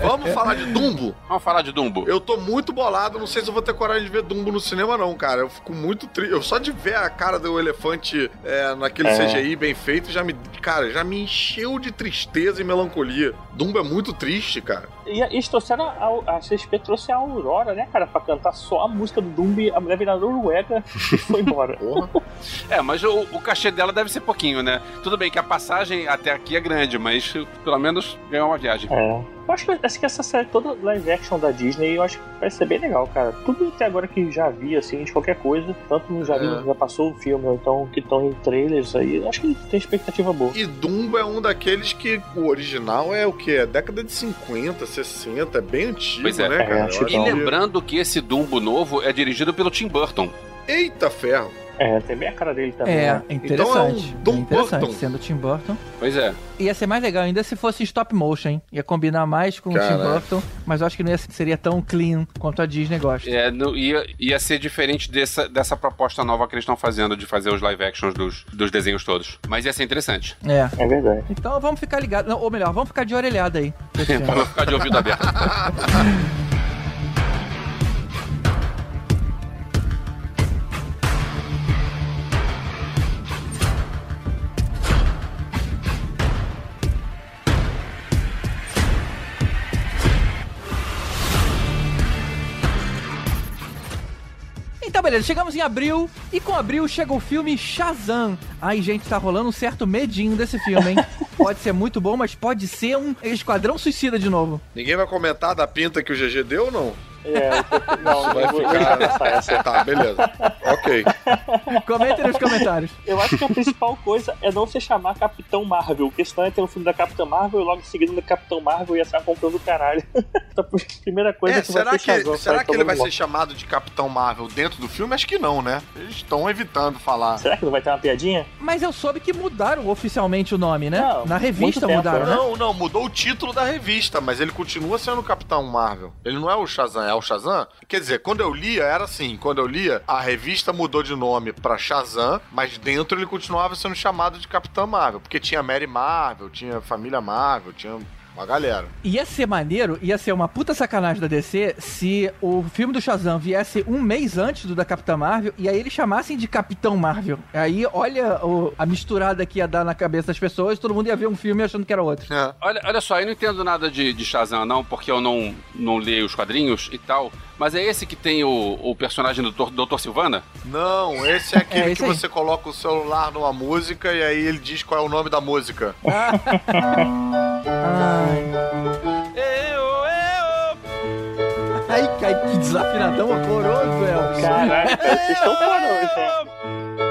Vamos falar de Dumbo? Vamos falar de Dumbo. Eu tô muito bolado, não sei se eu vou ter coragem de ver Dumbo no cinema, não, cara. Eu fico muito triste. Eu só de ver a cara do elefante é, naquele É. CGI bem feito, já me. Cara, já me encheu de tristeza e melancolia. Dumbo é muito triste, cara. E a- eles trouxeram a, a CSP trouxe a Aurora, né, cara, pra cantar só a música do Dumbi, a mulher veio Noruega e foi embora. É, mas o, o cachê dela deve ser pouquinho, né? Tudo bem que a passagem até aqui é grande, mas pelo menos ganhou uma viagem. É. Eu acho que, assim, que essa série toda live action da Disney, eu acho que vai ser bem legal, cara. Tudo até agora que já vi, assim, de qualquer coisa, tanto já, vi, É. já passou o filme, ou então que estão em trailers aí, eu acho que tem expectativa boa. E Dumbo é um daqueles que o original é o quê? É década de 50, 60, é bem antigo, Pois é. né, cara? É, acho acho E que- lembrando que esse Dumbo novo é dirigido pelo Tim Burton. Eita ferro! É, tem bem a cara dele também. É, né? interessante. Então é um Tim interessante, Burton. sendo Tim Burton. Pois é. Ia ser mais legal ainda se fosse stop motion, hein? Ia combinar mais com o Tim. Burton, mas eu acho que não ia, seria tão clean quanto a Disney gosta. É, não- ia, ia ser diferente dessa, dessa proposta nova que eles estão fazendo de fazer os live actions dos, dos desenhos todos. Mas ia ser interessante. É. É verdade. Então vamos ficar ligados. Ou melhor, vamos ficar de orelhada aí. não ficar de ouvido aberto. Então, beleza, chegamos em abril e com abril chega o filme Shazam. Ai, gente, tá rolando um certo medinho desse filme, hein? pode ser muito bom, mas pode ser um Esquadrão Suicida de novo. Ninguém vai comentar da pinta que o GG deu ou não? É, tô- não, Isso vai vou, ficar- essa. Tá, beleza. Ok. Comentem nos comentários. Eu acho que a principal coisa é não se chamar Capitão Marvel, porque senão ia ter um filme da Capitã Marvel e logo em seguida da Capitão Marvel ia estar comprando do caralho. Então, a primeira coisa É, que será vai que, Shazam, será que ele vai ser chamado de Capitão Marvel dentro do filme? Acho que não, né? Eles estão evitando falar. Será que não vai ter uma piadinha? Mas eu soube que mudaram oficialmente o nome, né? Não, Na revista mudaram, né? Não, não, mudou o título da revista, mas ele continua sendo o Capitão Marvel. Ele não é o Shazam, é o Shazam? Quer dizer, quando eu lia, era assim. Quando eu lia, a revista mudou de nome pra Shazam, mas dentro ele continuava sendo chamado de Capitão Marvel. Porque tinha Mary Marvel, tinha Família Marvel, tinha uma galera. Ia ser maneiro, ia ser uma puta sacanagem da DC se o filme do Shazam viesse um mês antes do da Capitã Marvel e aí eles chamassem de Capitão Marvel. Aí, olha o- a misturada que ia dar na cabeça das pessoas, todo mundo ia ver um filme achando que era outro. É. Olha, olha só, eu não entendo nada de, de Shazam, não, porque eu não, não leio os quadrinhos e tal. Mas é esse que tem o, o personagem do Dr. Dr. Silvana? Não, esse é aquele É, esse que aí. você coloca o celular numa música e aí ele diz qual é o nome da música. Ai, ai, que desafinadão horroroso, Elvis. Caraca, cara, vocês estão parando, gente.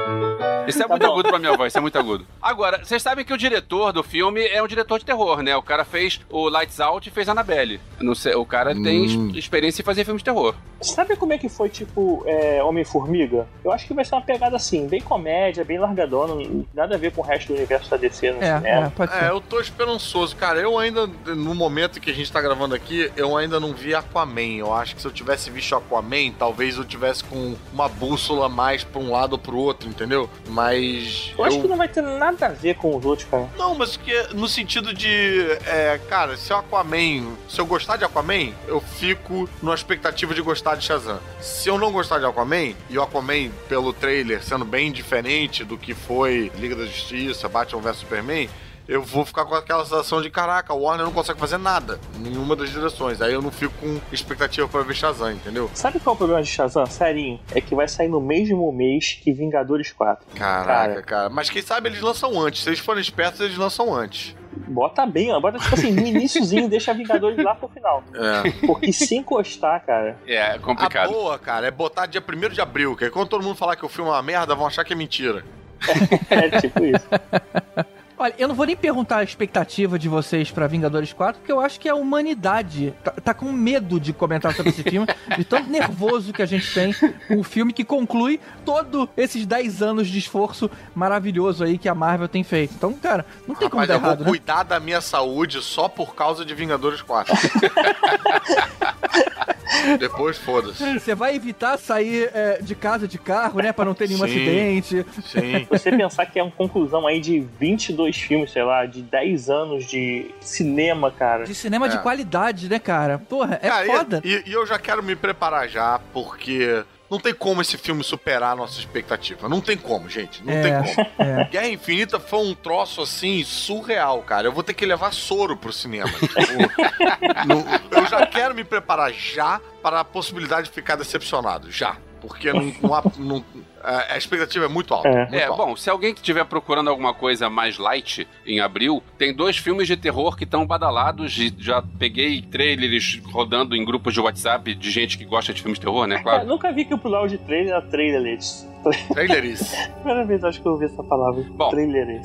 Isso é Tá muito bom. agudo pra minha voz, isso é muito agudo. Agora, vocês sabem que o diretor do filme é um diretor de terror, né? O cara fez o Lights Out e fez Annabelle. Não sei, o cara tem Hum. es- experiência em fazer filmes de terror. Sabe como é que foi, tipo, é, Homem-Formiga? Eu acho que vai ser uma pegada assim, bem comédia, bem largadona, nada a ver com o resto do universo da DC no É, é, cinema. pode ser. É, eu tô esperançoso. Cara, eu ainda, no momento que a gente tá gravando aqui, eu ainda não vi Aquaman. Eu acho que se eu tivesse visto Aquaman, talvez eu tivesse com uma bússola mais pra um lado ou pro outro, entendeu? Mas. Eu acho que não vai ter nada a ver com os outros, cara. Não, mas que no sentido de. É, cara, se o Aquaman. Se eu gostar de Aquaman, eu fico numa expectativa de gostar de Shazam. Se eu não gostar de Aquaman, e o Aquaman, pelo trailer, sendo bem diferente do que foi Liga da Justiça, Batman vs Superman. Eu vou ficar com aquela sensação de caraca, o Warner não consegue fazer nada em nenhuma das direções. Aí eu não fico com expectativa pra ver Shazam, entendeu? Sabe qual é o problema de Shazam? Serinho, é que vai sair no mesmo mês que Vingadores 4. Caraca, Cara. cara. Mas quem sabe eles lançam antes. Se eles forem espertos, eles lançam antes. Bota bem, ó, bota tipo assim, no iníciozinho, deixa Vingadores lá pro final. É. Porque se encostar, cara, É, A complicado. boa, cara, é botar dia 1 de abril, que aí quando todo mundo falar que o filme é uma merda, vão achar que é mentira. é tipo isso. Olha, eu não vou nem perguntar a expectativa de vocês pra Vingadores 4, porque eu acho que a humanidade tá, tá com medo de comentar sobre esse filme, de tão nervoso que a gente tem com o filme que conclui todos esses 10 anos de esforço maravilhoso aí que a Marvel tem feito. Então, cara, não tem como Rapaz, dar eu vou errado, né? cuidar da minha saúde só por causa de Vingadores 4. Depois, foda-se. Você vai evitar sair é, de casa de carro, né, pra não ter nenhum Sim. acidente. Sim. Você pensar que é uma conclusão aí de 22 filmes, sei lá, de 10 anos de cinema, cara. De cinema de É. qualidade, né, cara? Porra, é Cara, e- foda. E, e eu já quero me preparar já, porque não tem como esse filme superar a nossa expectativa. Não tem como, gente. Não É. tem como. É. Guerra Infinita foi um troço assim surreal, cara. Eu vou ter que levar soro pro cinema. Tipo, não- eu já quero me preparar já para a possibilidade de ficar decepcionado. Já. Porque não, não há- não- a a expectativa é muito alta. É. muito É, alta. bom, se alguém que estiver procurando alguma coisa mais light em abril, tem dois filmes de terror que estão badalados. Já peguei trailers rodando em grupos de WhatsApp de gente que gosta de filmes de terror, né? Cara, Claro. nunca vi que o plural de trailer era trailerless. Trailerice. Primeira vez acho que eu ouvi essa palavra. Bom.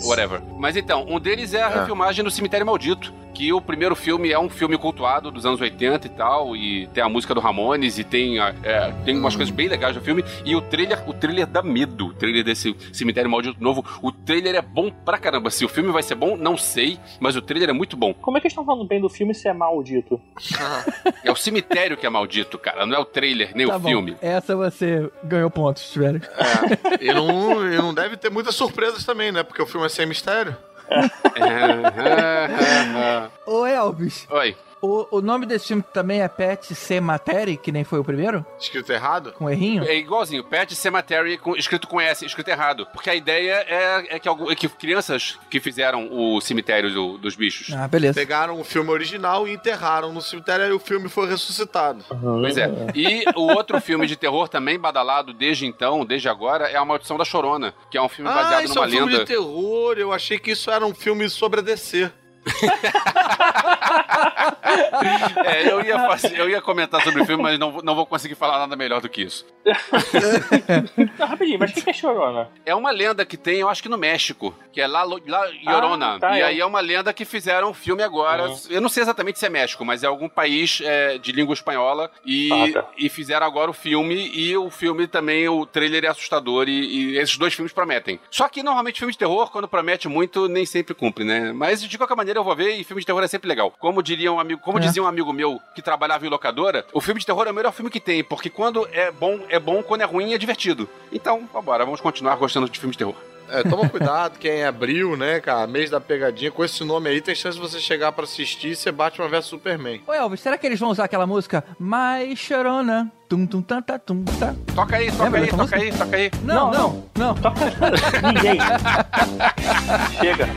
Whatever. Mas então, um deles é a É. refilmagem do Cemitério Maldito. Que o primeiro filme é um filme cultuado dos anos 80 e tal. E tem a música do Ramones e tem, a- é, tem umas coisas bem legais do filme. E o trailer, o trailer dá medo. O trailer desse Cemitério Maldito novo. O trailer é bom pra caramba. Se o filme vai ser bom, não sei. Mas o trailer é muito bom. Como é que eles estão falando bem do filme se é maldito? É o cemitério que é maldito, cara. Não é o trailer, nem Tá o bom. filme. Essa você ganhou pontos, tiveram. É. E não, e não deve ter muitas surpresas também, né? Porque o filme é sem mistério. Ô Elvis, Oi. O, o nome desse filme também é Pet Cemetery, que nem foi o primeiro? Escrito errado? Com errinho? É igualzinho, Pet Cemetery com, escrito com S, escrito errado. Porque a ideia é, é que, algum- é que crianças que fizeram o cemitério do- dos bichos. Ah, beleza. Pegaram o filme original e enterraram no cemitério e o filme foi ressuscitado. Pois é. E o outro filme de terror também badalado desde então, desde agora, é A Maldição da Chorona, que é um filme Ah, baseado isso é numa um filme lenda. de terror. Eu achei que isso era um filme sobre a DC. É, eu ia, fazer- eu ia comentar sobre o filme, mas não, vou- não vou conseguir falar nada melhor do que isso. Não, rapidinho, mas o que é chorona? É uma lenda que tem, eu acho que no México, que é La, La Llorona. Ah, tá, e é. aí é uma lenda que fizeram um filme agora. Uhum. Eu não sei exatamente se é México, mas é algum país é, de língua espanhola. E, Ah, tá. e fizeram agora o filme. E o filme também, o trailer é assustador. E, e esses dois filmes prometem. Só que normalmente filme de terror, quando promete muito, nem sempre cumpre, né? Mas de qualquer maneira eu vou ver e filme de terror é sempre legal. Como diria um amigo, como É. dizia um amigo meu que trabalhava em locadora, o filme de terror é o melhor filme que tem, porque quando é bom, é bom, quando é ruim, é divertido. Então, vambora, vamos continuar gostando de filmes de terror. É, toma cuidado, que é em abril, né, cara? Mês da pegadinha. Com esse nome aí, tem chance de você chegar pra assistir e ser Batman vs Superman. Ô Elvis, será que eles vão usar aquela música Mais Chorona? Tum, tum, tá, tá, tum, tá. Toca aí, toca Lembra aí, toca música? aí, toca aí. Não, Não, não, não. Toca ninguém. Chega.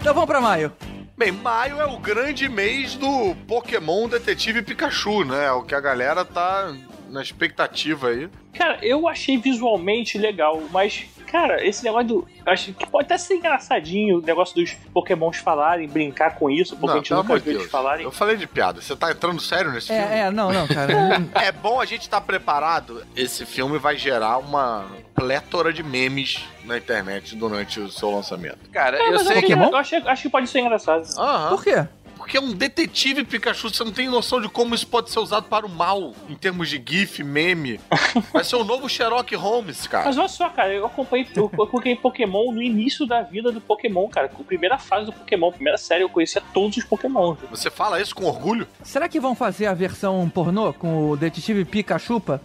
Então vamos pra maio. Bem, maio é o grande mês do Pokémon Detetive Pikachu, né? É o que a galera tá na expectativa aí. Cara, eu achei visualmente legal, mas, cara, esse negócio do. Acho que pode até ser engraçadinho o negócio dos Pokémons falarem, brincar com isso, porque a gente nunca viu eles falarem. Eu falei de piada. Você tá entrando sério nesse filme? É, é, não, não, cara. É bom a gente estar preparado. Esse filme vai gerar uma plétora de memes na internet durante o seu lançamento. Cara, É, eu sei que. Eu achei- acho que pode ser engraçado. Aham. Por quê? Porque é um detetive Pikachu, você não tem noção de como isso pode ser usado para o mal, em termos de GIF, meme. Vai ser o novo Sherlock Holmes, cara. Mas olha só, cara, eu acompanhei, eu acompanhei Pokémon no início da vida do Pokémon, cara. A primeira fase do Pokémon, a primeira série, eu conhecia todos os Pokémon. Você fala isso com orgulho? Será que vão fazer a versão pornô com o detetive Pikachupa?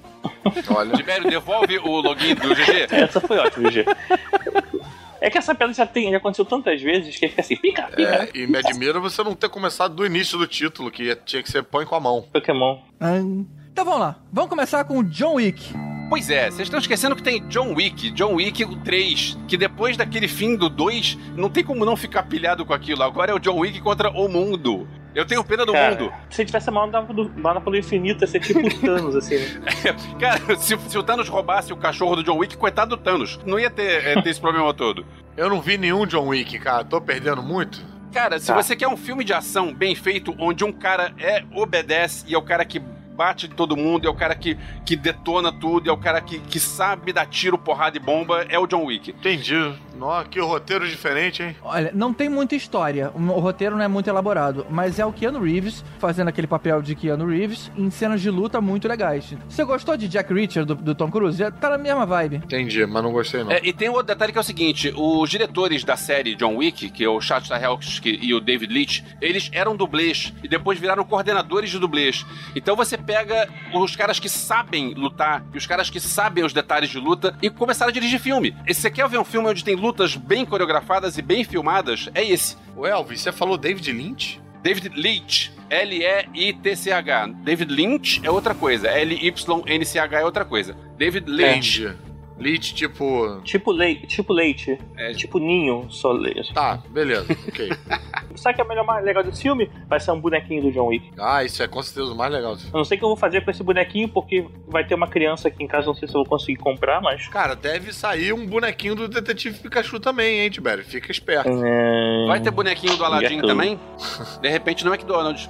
Olha. Tibério, devolve o login do GG. Essa foi ótima, G. É que essa piada já, tem, já aconteceu tantas vezes que fica assim, pica, pica, É, e me admira você não ter começado do início do título, que tinha que ser põe com a mão. Pokémon. Ah, Então vamos lá. Vamos começar com o John Wick. Pois é, vocês estão esquecendo que tem John Wick, John Wick o 3, que depois daquele fim do 2, não tem como não ficar pilhado com aquilo. Agora é o John Wick contra o mundo. Eu tenho pena do Cara, mundo. Se tivesse a mana do mana pelo infinito, ia ser tipo o Thanos, assim, né? Cara, se, se o Thanos roubasse o cachorro do John Wick, coitado do Thanos. Não ia ter, é, ter esse problema todo. Eu não vi nenhum John Wick, cara. Tô perdendo muito. Cara, se Tá. você quer um filme de ação bem feito, onde um cara é obedece e é o cara que bate em todo mundo, é o cara que, que detona tudo, é o cara que, que sabe dar tiro, porrada e bomba, é o John Wick. Entendi. Nossa, que roteiro diferente, hein? Olha, não tem muita história, o roteiro não é muito elaborado, mas é o Keanu Reeves fazendo aquele papel de Keanu Reeves em cenas de luta muito legais. Você gostou de Jack Reacher do, do Tom Cruise? Já Tá na mesma vibe. Entendi, mas não gostei não. É, e tem outro detalhe que é o seguinte: os diretores da série John Wick, que é o Chad Stahelski e o David Leitch, eles eram dublês e depois viraram coordenadores de dublês. Então você pega os caras que sabem lutar e os caras que sabem os detalhes de luta e começaram a dirigir filme. E se você quer ver um filme onde tem lutas bem coreografadas e bem filmadas, é esse. O Elvis, você falou David Lynch? David Leitch. L-E-I-T-C-H. David Lynch é outra coisa. L-Y-N-C-H é outra coisa. David Leitch. Entendi. Lynch, tipo... Tipo leite, tipo leite. É. Tipo ninho, só leite. Tá, beleza, ok. Sabe o que é o melhor mais legal desse filme? Vai ser um bonequinho do John Wick. Ah, isso é com certeza o mais legal. Eu não sei o que eu vou fazer com esse bonequinho, porque vai ter uma criança aqui em casa, não sei se eu vou conseguir comprar, mas. Cara, deve sair um bonequinho do Detetive Pikachu também, hein, Tibério? Fica esperto. É... Vai ter bonequinho do Aladdin Gato. também? De repente no McDonald's.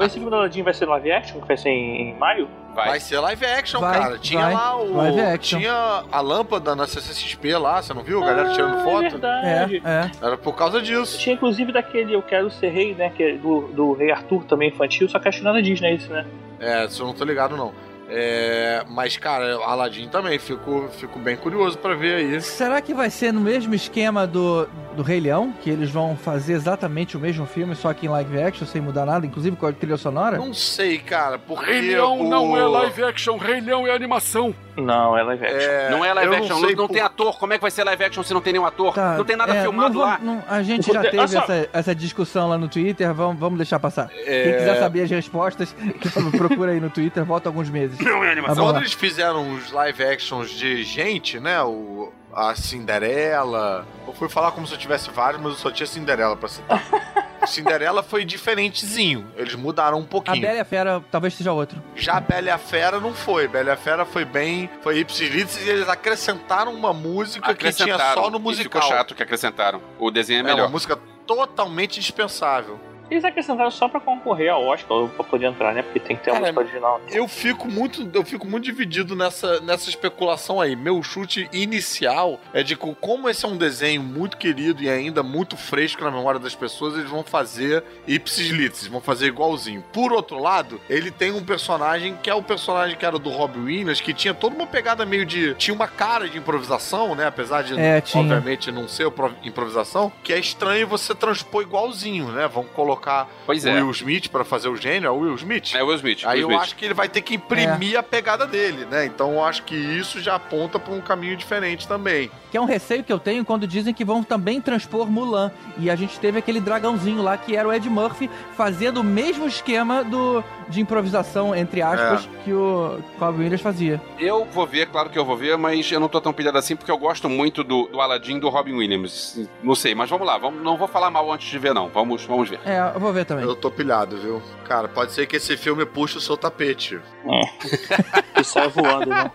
Esse filme do Aladdin vai ser live action, que vai ser em, em maio? Vai. Vai ser live action, Vai, cara. Tinha vai. lá o. Live action. Tinha a lâmpada na CCXP lá, você não viu? A galera tirando Ah, foto. É verdade. É, é. Era por causa disso. Tinha inclusive daquele Eu Quero Ser Rei, né? Que é do, do Rei Arthur também infantil, só que acho que não é da Disney isso, né? É, isso eu não tô ligado, não. É, mas, cara, Aladdin também, fico, fico bem curioso pra ver aí. Será que vai ser no mesmo esquema do, do Rei Leão? Que eles vão fazer exatamente o mesmo filme, só que em live action, sem mudar nada, inclusive com a trilha sonora? Não sei, cara, porque. Rei Leão o- não é live action, Rei Leão é animação. Não, é live action. É, não é live action, não, não, sei não por- tem ator. Como é que vai ser live action se não tem nenhum ator? Tá, não tem nada é, filmado não lá. não- a gente já teve só. essa, essa discussão lá no Twitter, vamos, vamos deixar passar. É, Quem quiser saber as respostas, procura aí no Twitter, volta alguns meses. Não é animação. Quando eles fizeram os live actions de gente, né? O, a Cinderela. Eu fui falar como se eu tivesse vários, mas eu só tinha Cinderela pra citar. Cinderela foi diferentezinho. Eles mudaram um A pouquinho. Bela e a Fera talvez seja outro. Já a Bela e a Fera não foi. Bela e a Fera foi bem. Foi ipsis litsis e eles acrescentaram uma música que tinha só no e musical. Ficou chato que acrescentaram. O desenho é É uma melhor. música totalmente dispensável. Eles acrescentaram só pra concorrer ao Oscar, ou pra poder entrar, né? Porque tem que ter a Cara, música original. Eu fico muito, eu fico muito dividido nessa, nessa especulação aí. Meu chute inicial é de que como esse é um desenho muito querido e ainda muito fresco na memória das pessoas, eles vão fazer ipsis litis, vão fazer igualzinho. Por outro lado, ele tem um personagem que é o personagem que era do Robbie Williams, que tinha toda uma pegada meio de tinha uma cara de improvisação, né? Apesar de É, obviamente não ser pro- improvisação, que é estranho você transpor igualzinho, né? Vamos colocar Pois o é. Will Smith pra fazer o gênio, é o Will Smith. É o Will Smith. Aí Will eu Smith. acho que ele vai ter que imprimir a pegada dele, né? Então eu acho que isso já aponta pra um caminho diferente também. Que é um receio que eu tenho quando dizem que vão também transpor Mulan. E a gente teve aquele dragãozinho lá que era o Ed Murphy fazendo o mesmo esquema do, de improvisação, entre aspas, que o Robin Williams fazia. Eu vou ver, claro que eu vou ver, mas eu não tô tão pilhado assim porque eu gosto muito do, do Aladdin do Robin Williams. Não sei, mas vamos lá, vamos, não vou falar mal antes de ver, não. Vamos, vamos ver. É, eu vou ver também. Eu tô pilhado, viu? Cara, pode ser que esse filme puxe o seu tapete. E sai voando, né?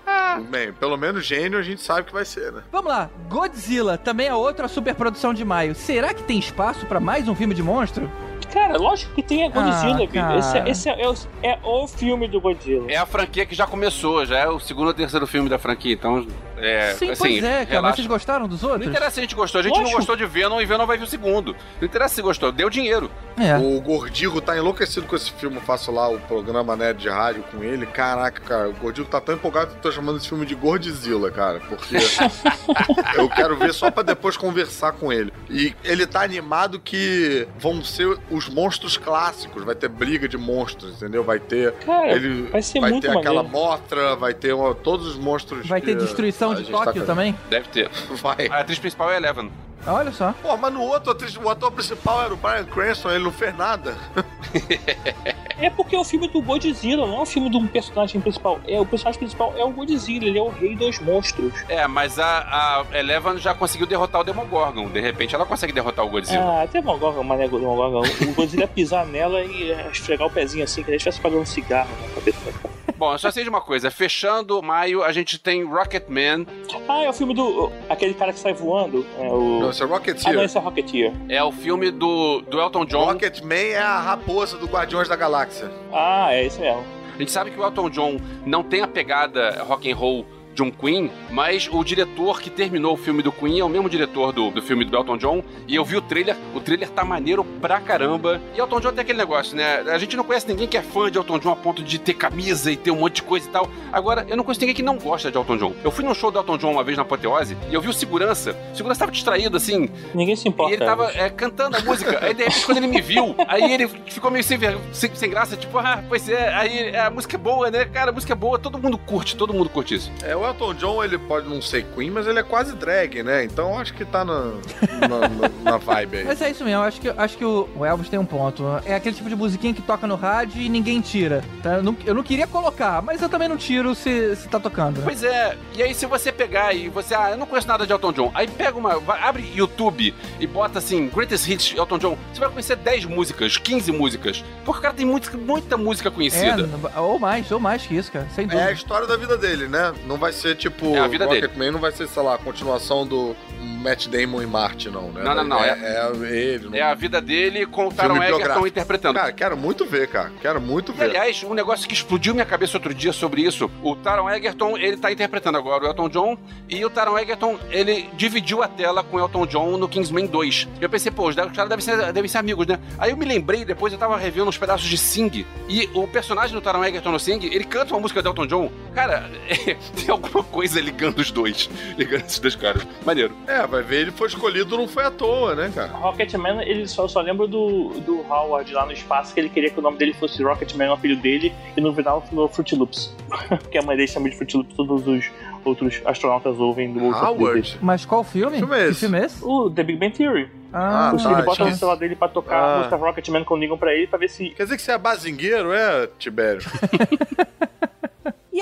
Bem, pelo menos gênio a gente sabe que vai ser, né? Vamos lá, Godzilla também é outra superprodução de maio. Será que tem espaço pra mais um filme de monstro? Cara, lógico que tem a Godzilla, Ah. Esse, é, esse é, é o, é o filme do Godzilla. É a franquia que já começou, já é o segundo ou terceiro filme da franquia, então. É, Sim, assim, pois é, cara. Mas relaxa. vocês gostaram dos Não outros? interessa se a gente gostou, a gente não gostou de Venom e Venom vai vir o segundo. Não interessa se gostou, deu dinheiro. É. O Gordigo tá enlouquecido com esse filme. Eu faço lá o programa né, de rádio com ele. Caraca, cara, o Gordigo tá tão empolgado que eu tô chamando esse filme de Gordzilla, cara. Porque eu quero ver só pra depois conversar com ele. E ele tá animado que vão ser os monstros clássicos. Vai ter briga de monstros, entendeu? Vai ter. Cara, ele vai ser vai muito ter aquela. Motra, vai ter uma- todos os monstros. Vai ter destruição a de tá Tóquio com- também? Deve ter. Vai. A atriz principal é Eleven. Olha só. Pô, mas no outro, atriz- o ator principal era o Brian Cranston, ele não fez nada. É porque é o filme do Godzilla, não é o filme de um personagem principal. É, o personagem principal é o Godzilla, ele é o rei dos monstros. É, mas a, a Eleven já conseguiu derrotar o Demogorgon. De repente ela consegue derrotar o Godzilla. Ah, tem uma gorga, mané Demogorgon. O Godzilla pisar nela e é, esfregar o pezinho assim, que ele estivesse pagando um cigarro na cabeça. Bom, eu só sei de uma coisa. Fechando maio, a gente tem Rocketman. Ah, é o filme do. aquele cara que sai voando. É o. Não, esse é Ah, não, Rocketeer. esse é Rocketeer. É o filme do, do Elton John. Rocketman é a raposa do Guardiões da Galáxia. Ah, é isso mesmo. A gente sabe que o Elton John não tem a pegada rock and roll de um Queen, mas o diretor que terminou o filme do Queen é o mesmo diretor do, do filme do Elton John, e eu vi o trailer, o trailer tá maneiro pra caramba. E Elton John tem aquele negócio, né? A gente não conhece ninguém que é fã de Elton John a ponto de ter camisa e ter um monte de coisa e tal. Agora, eu não conheço ninguém que não gosta de Elton John. Eu fui num show do Elton John uma vez na Apoteose, e eu vi o segurança. O segurança tava distraído, assim, Ninguém se importa. e ele tava é, cantando a música. Aí, de repente, quando ele me viu, aí ele ficou meio sem, sem, sem graça, tipo, ah, pois é, aí é, a música é boa, né? Cara, a música é boa, todo mundo curte, todo mundo curte isso. É, o Elton John, ele pode não ser Queen, mas ele é quase drag, né? Então eu acho que tá na, na, na- na vibe aí. Mas é isso mesmo, acho que, acho que o o Elvis tem um ponto. É aquele tipo de musiquinha que toca no rádio e ninguém tira. tá? Eu, não, eu não queria colocar, mas eu também não tiro se, se tá tocando. né? Pois é, e aí se você pegar e você, ah, eu não conheço nada de Elton John, aí pega uma, vai- abre YouTube e bota assim, Greatest Hits Elton John, você vai conhecer 10 músicas, 15 músicas, porque o cara tem muita, muita música conhecida. É, ou mais, ou mais que isso, cara. Sem É a dúvida. história da vida dele, né? Não vai ser tipo. É a vida dele. Rocketman não vai ser, sei lá, a continuação do Matt Damon em Marte, não, né? Não, não, não, É, é ele. não- É a vida dele com o Taron Egerton interpretando. Cara, quero muito ver, cara. Quero muito E, ver. aliás, um negócio que explodiu minha cabeça outro dia sobre isso, o Taron Egerton, ele tá interpretando agora o Elton John, e o Taron Egerton, ele dividiu a tela com o Elton John no Kingsman 2. Eu pensei, pô, os caras devem ser, devem ser amigos, né? Aí eu me lembrei, depois eu tava revendo uns pedaços de Sing, e o personagem do Taron Egerton no Sing, ele canta uma música do Elton John. Cara, tem alguma coisa ligando os dois, ligando esses dois caras. Maneiro. É, vai ver, ele foi escolhido, não foi à toa, né, cara? Rocketman, ele só, só lembra do, do Howard lá no espaço, que ele queria que o nome dele fosse Rocketman, o filho dele, e no final falou Fruit Loops. Porque a mãe dele chama de Fruit Loops, todos os outros astronautas ouvem do outro filho dele. Howard. Mas qual filme? Que filme é Que esse? filme é esse? O The Big Bang Theory. Ah, Ah, tá, ele bota no celular dele pra tocar Ah. a música Rocketman quando ligam pra ele pra ver se. Quer dizer que você é bazingueiro, é, Tibério?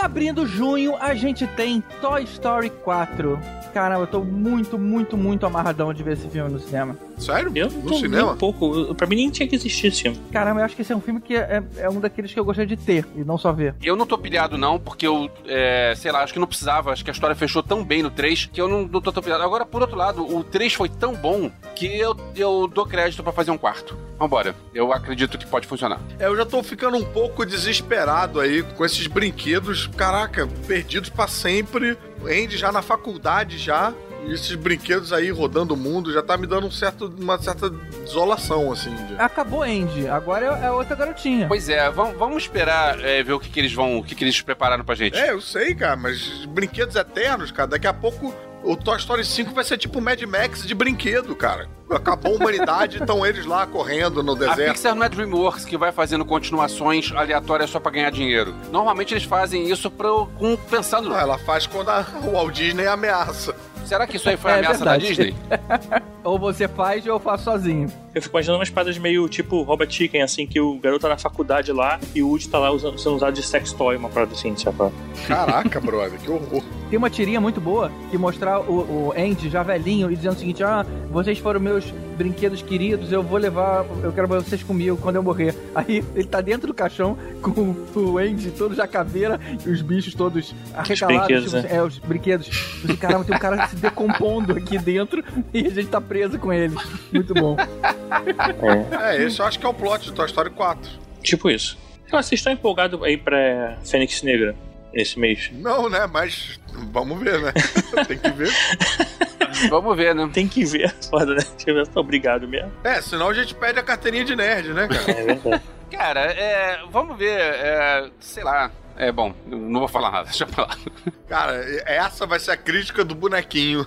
Abrindo junho, a gente tem Toy Story 4. Caramba, eu tô muito, muito, muito amarradão de ver esse filme no cinema. Sério? Eu não no tô cinema? nem um pouco. Pra mim nem tinha que existir esse filme. Caramba, eu acho que esse é um filme que é, é um daqueles que eu gostaria de ter e não só ver. Eu não tô pilhado, não, porque eu, é, sei lá, acho que não precisava. Acho que a história fechou tão bem no 3 que eu não, não tô tão pilhado. Agora, por outro lado, o 3 foi tão bom que eu, eu dou crédito pra fazer um quarto. Vambora. Eu acredito que pode funcionar. É, eu já tô ficando um pouco desesperado aí com esses brinquedos, caraca, perdidos pra sempre. Andy já na faculdade já. E esses brinquedos aí rodando o mundo já tá me dando um certo, uma certa desolação, assim. de- Acabou Andy, agora é, é outra garotinha. Pois é, vamos, vamos esperar é, ver o que, que eles vão. O que, que eles prepararam pra gente. É, eu sei, cara, mas brinquedos eternos, cara, daqui a pouco o Toy Story 5 vai ser tipo Mad Max de brinquedo, cara. Acabou a humanidade, estão eles lá correndo no A deserto. Pixar não é DreamWorks que vai fazendo continuações aleatórias só pra ganhar dinheiro. Normalmente eles fazem isso pra, com, pensando. Não, ela faz quando a, Walt Disney ameaça. Será que isso aí foi É ameaça da verdade. Disney? Ou você faz ou eu faço sozinho. Eu fico imaginando umas paradas meio tipo Robert Chicken, assim, que o garoto tá na faculdade lá e o Woody tá lá usando, sendo usado de sex toy, uma parada assim, sabe? Caraca, brother, que horror. Tem uma tirinha muito boa que mostrar o, o Andy já velhinho e dizendo o seguinte: Ah, vocês foram meus brinquedos queridos, eu vou levar, eu quero vocês comigo quando eu morrer. Aí ele tá dentro do caixão com o Andy todo já caveira e os bichos todos arrecalados. tipo, né? é, os brinquedos. Caramba, tem um cara se decompondo aqui dentro e a gente tá preso com ele. Muito bom. É, É, esse eu acho que é o plot de Toy Story 4. tipo isso. Ah, vocês estão empolgados aí pra Fênix Negra esse mês? Não, né? Mas vamos ver, né? Tem que ver. Vamos ver, né? Tem que ver, foda, né? Eu tô obrigado mesmo. É, senão a gente perde a carteirinha de nerd, né, cara? É verdade. Cara, é, vamos ver, é, sei lá. É bom, não vou falar nada, deixa eu falar. Cara, essa vai ser a crítica do bonequinho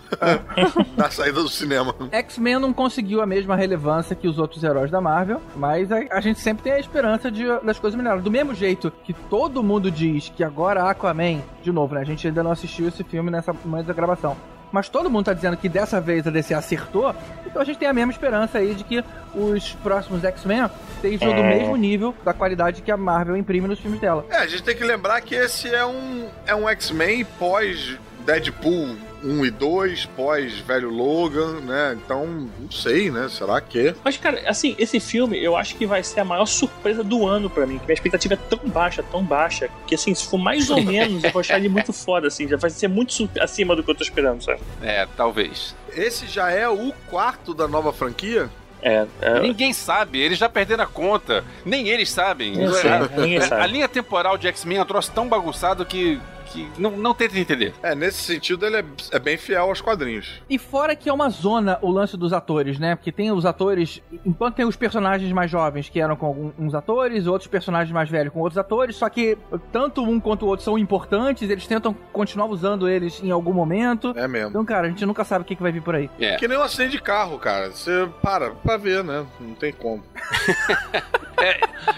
da saída do cinema. X-Men não conseguiu a mesma relevância que os outros heróis da Marvel, mas a, a gente sempre tem a esperança de das coisas melhorarem. Do mesmo jeito que todo mundo diz que agora Aquaman, de novo, né? A gente ainda não assistiu esse filme nessa momento da gravação. Mas todo mundo tá dizendo que dessa vez a DC acertou, então a gente tem a mesma esperança aí de que os próximos X-Men estejam do É. mesmo nível da qualidade que a Marvel imprime nos filmes dela. É, a gente tem que lembrar que esse é um, é um X-Men pós Deadpool 1 e 2, pós velho Logan, né? Então, não sei, né? Será que? Mas, cara, assim, esse filme eu acho que vai ser a maior surpresa do ano pra mim. Que minha expectativa é tão baixa, tão baixa, que assim, se for mais ou menos, eu vou achar ele muito foda, assim. Já vai ser muito acima do que eu tô esperando, sabe? É, talvez. Esse já é o quarto da nova franquia? É, é Ninguém sabe, eles já perderam a conta. Nem eles sabem. Sei, a, ninguém sabe. a linha temporal de X-Men é um troço tão bagunçado que, que não, não tenta entender. É, nesse sentido ele é, é bem fiel aos quadrinhos. E fora que é uma zona o lance dos atores, né? Porque tem os atores. Enquanto tem os personagens mais jovens que eram com alguns atores, outros personagens mais velhos com outros atores, só que tanto um quanto o outro são importantes, eles tentam continuar usando eles em algum momento. É mesmo. Então, cara, a gente nunca sabe o que, que vai vir por aí. É. Que nem um acidente de carro, cara. Você para pra ver, né? Não tem como.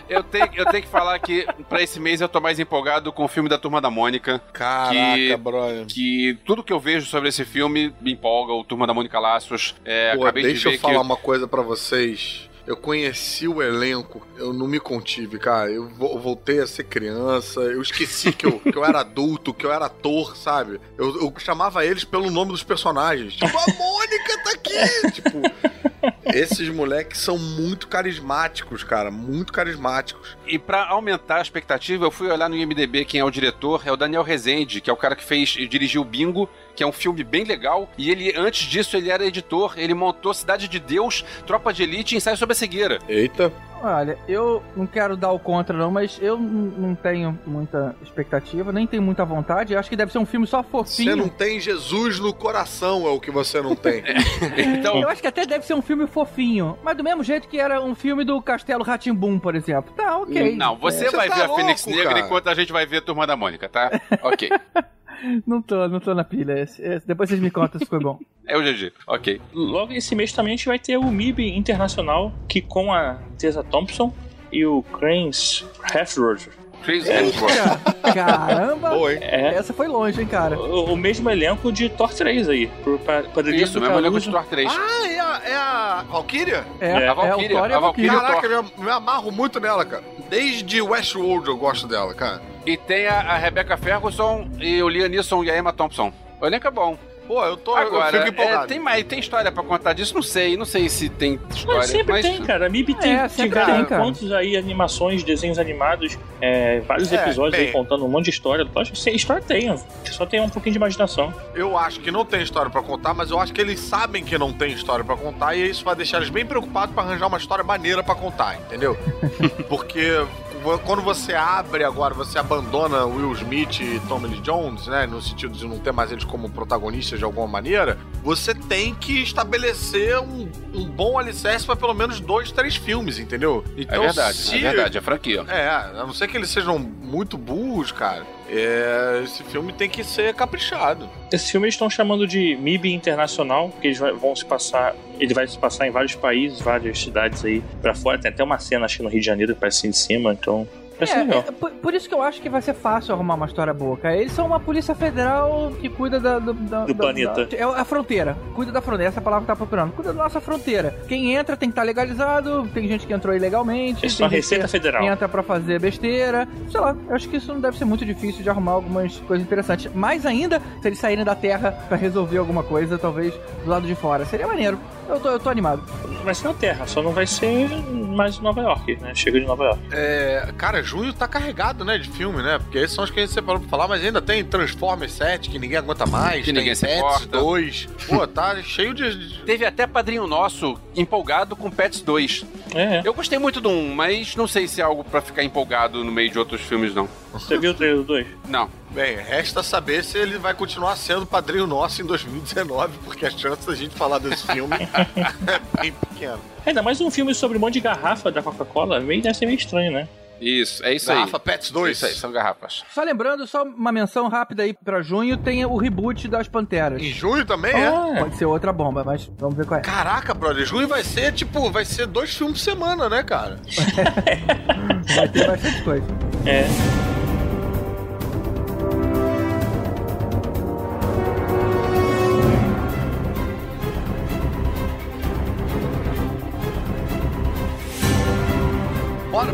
Eu tenho, eu tenho que falar que pra esse mês eu tô mais empolgado com o filme da Turma da Mônica. Caraca, Que- brother. Que tudo que eu vejo sobre esse filme me empolga. O Turma da Mônica Laços. É, Pô, acabei deixa de ver eu falar que. uma coisa pra vocês. Eu conheci o elenco, eu não me contive, cara. Eu vo- voltei a ser criança, eu esqueci que eu, que eu era adulto, que eu era ator, sabe? Eu, eu chamava eles pelo nome dos personagens. Tipo, a Mônica tá aqui! tipo, esses moleques são muito carismáticos, cara. Muito carismáticos. E pra aumentar a expectativa, eu fui olhar no IMDB quem é o diretor. É o Daniel Rezende, que é o cara que fez e dirigiu Bingo, que é um filme bem legal. E ele, antes disso, ele era editor. Ele montou Cidade de Deus, Tropa de Elite e Ensaio sobre a Cegueira. Eita. Olha, eu não quero dar o contra, não, mas eu não tenho muita expectativa, nem tenho muita vontade. Eu acho que deve ser um filme só Você fofinho. não tem Jesus no coração, é o que você não tem. Então, Eu acho que até deve ser um filme fofinho, mas do mesmo jeito que era um filme do Castelo Ratimbum, por exemplo. Tá, ok. não, você Você vai tá ver a Fênix louco, Negra cara. enquanto a gente vai ver a Turma da Mônica, tá? Ok. Não tô, não tô na pilha. Esse- esse- depois vocês me contam se foi bom. É o GG. Ok. Logo esse mês também a gente vai ter o MIB Internacional, que com a Tessa Thompson e o Cranes Heffroger. Chris Hemsworth. Caramba! Boa? É Essa foi longe, hein, cara. o, o mesmo elenco de Thor 3 aí. Por, pra, pra Isso, mesmo elenco de Thor 3. Ah, é a, é a Valkyria? É, É, é, a o Valkyria, e a Valkyria. Caraca, eu me, me amarro muito nela, cara. Desde Westworld eu gosto dela, cara. E tem a, a Rebecca Ferguson e o Liam Neeson e a Emma Thompson. O elenco é bom. Pô, eu tô. Agora, eu fico é, tem, mais, tem história pra contar disso? Não sei, não sei se tem história. Mas sempre mas tem, cara. A MIB tem, É, sempre tiveram tem, cara. quantos aí animações, desenhos animados, é, vários É, episódios bem. aí contando um monte de história. Lógico que história tem, só tem um pouquinho de imaginação. Eu acho que não tem história pra contar, mas eu acho que eles sabem que não tem história pra contar e isso vai deixar eles bem preocupados pra arranjar uma história maneira pra contar, entendeu? Porque quando você abre agora, você abandona Will Smith e Tommy Lee Jones, né, no sentido de não ter mais eles como protagonistas de alguma maneira, você tem que estabelecer um, um bom alicerce pra pelo menos dois, três filmes, entendeu? É Então, verdade, se- é verdade, é franquia. É, a não ser que eles sejam muito burros, cara. É, esse filme tem que ser caprichado. Esse filme eles estão chamando de MIB Internacional, porque eles vão se passar. Ele vai se passar em vários países, várias cidades aí pra fora. Tem até uma cena, acho que no Rio de Janeiro, que parece de cima, então. É, legal. é, por, por isso que eu acho que vai ser fácil arrumar uma história boa, cara. Eles são uma polícia federal que cuida da, do, da- Do da- planeta. da- é a fronteira. Cuida da fronteira. Essa palavra que tá procurando. Cuida da nossa fronteira. Quem entra tem que estar legalizado. Tem gente que entrou ilegalmente. É gente Receita Federal. Entra pra fazer besteira. Sei lá, eu acho que isso não deve ser muito difícil de arrumar algumas coisas interessantes. Mais ainda, se eles saírem da Terra pra resolver alguma coisa, talvez do lado de fora. Seria maneiro. Eu tô, eu tô animado. Vai ser na Terra, só não vai ser mais Nova York, né? Chega de Nova York. É, cara, junho tá carregado, né, de filme, né? Porque esses são os que a gente separou pra falar, mas ainda tem Transformers 7, que ninguém aguenta mais, Que tem ninguém se Pets importa. 2. Pô, tá cheio de... Teve até padrinho nosso empolgado com Pets 2. É, Eu gostei muito do 1, mas não sei se é algo pra ficar empolgado no meio de outros filmes, não. você viu o trailer do 2? Não. Bem, resta saber se ele vai continuar sendo padrinho nosso em 2019, porque a chance da gente falar desse filme é bem pequena. Ainda mais um filme sobre um monte de garrafa da Coca-Cola, meio deve ser meio estranho, né? Isso, é isso Garrafa aí. Pets 2. Isso aí, são garrafas. Só lembrando, só uma menção rápida aí pra junho, tem o reboot das Panteras. Em junho também, é? Ah, Pode ser outra bomba, mas vamos ver qual é. Caraca, brother, junho vai ser, tipo, vai ser dois filmes por semana, né, cara? Vai ter bastante coisa. é.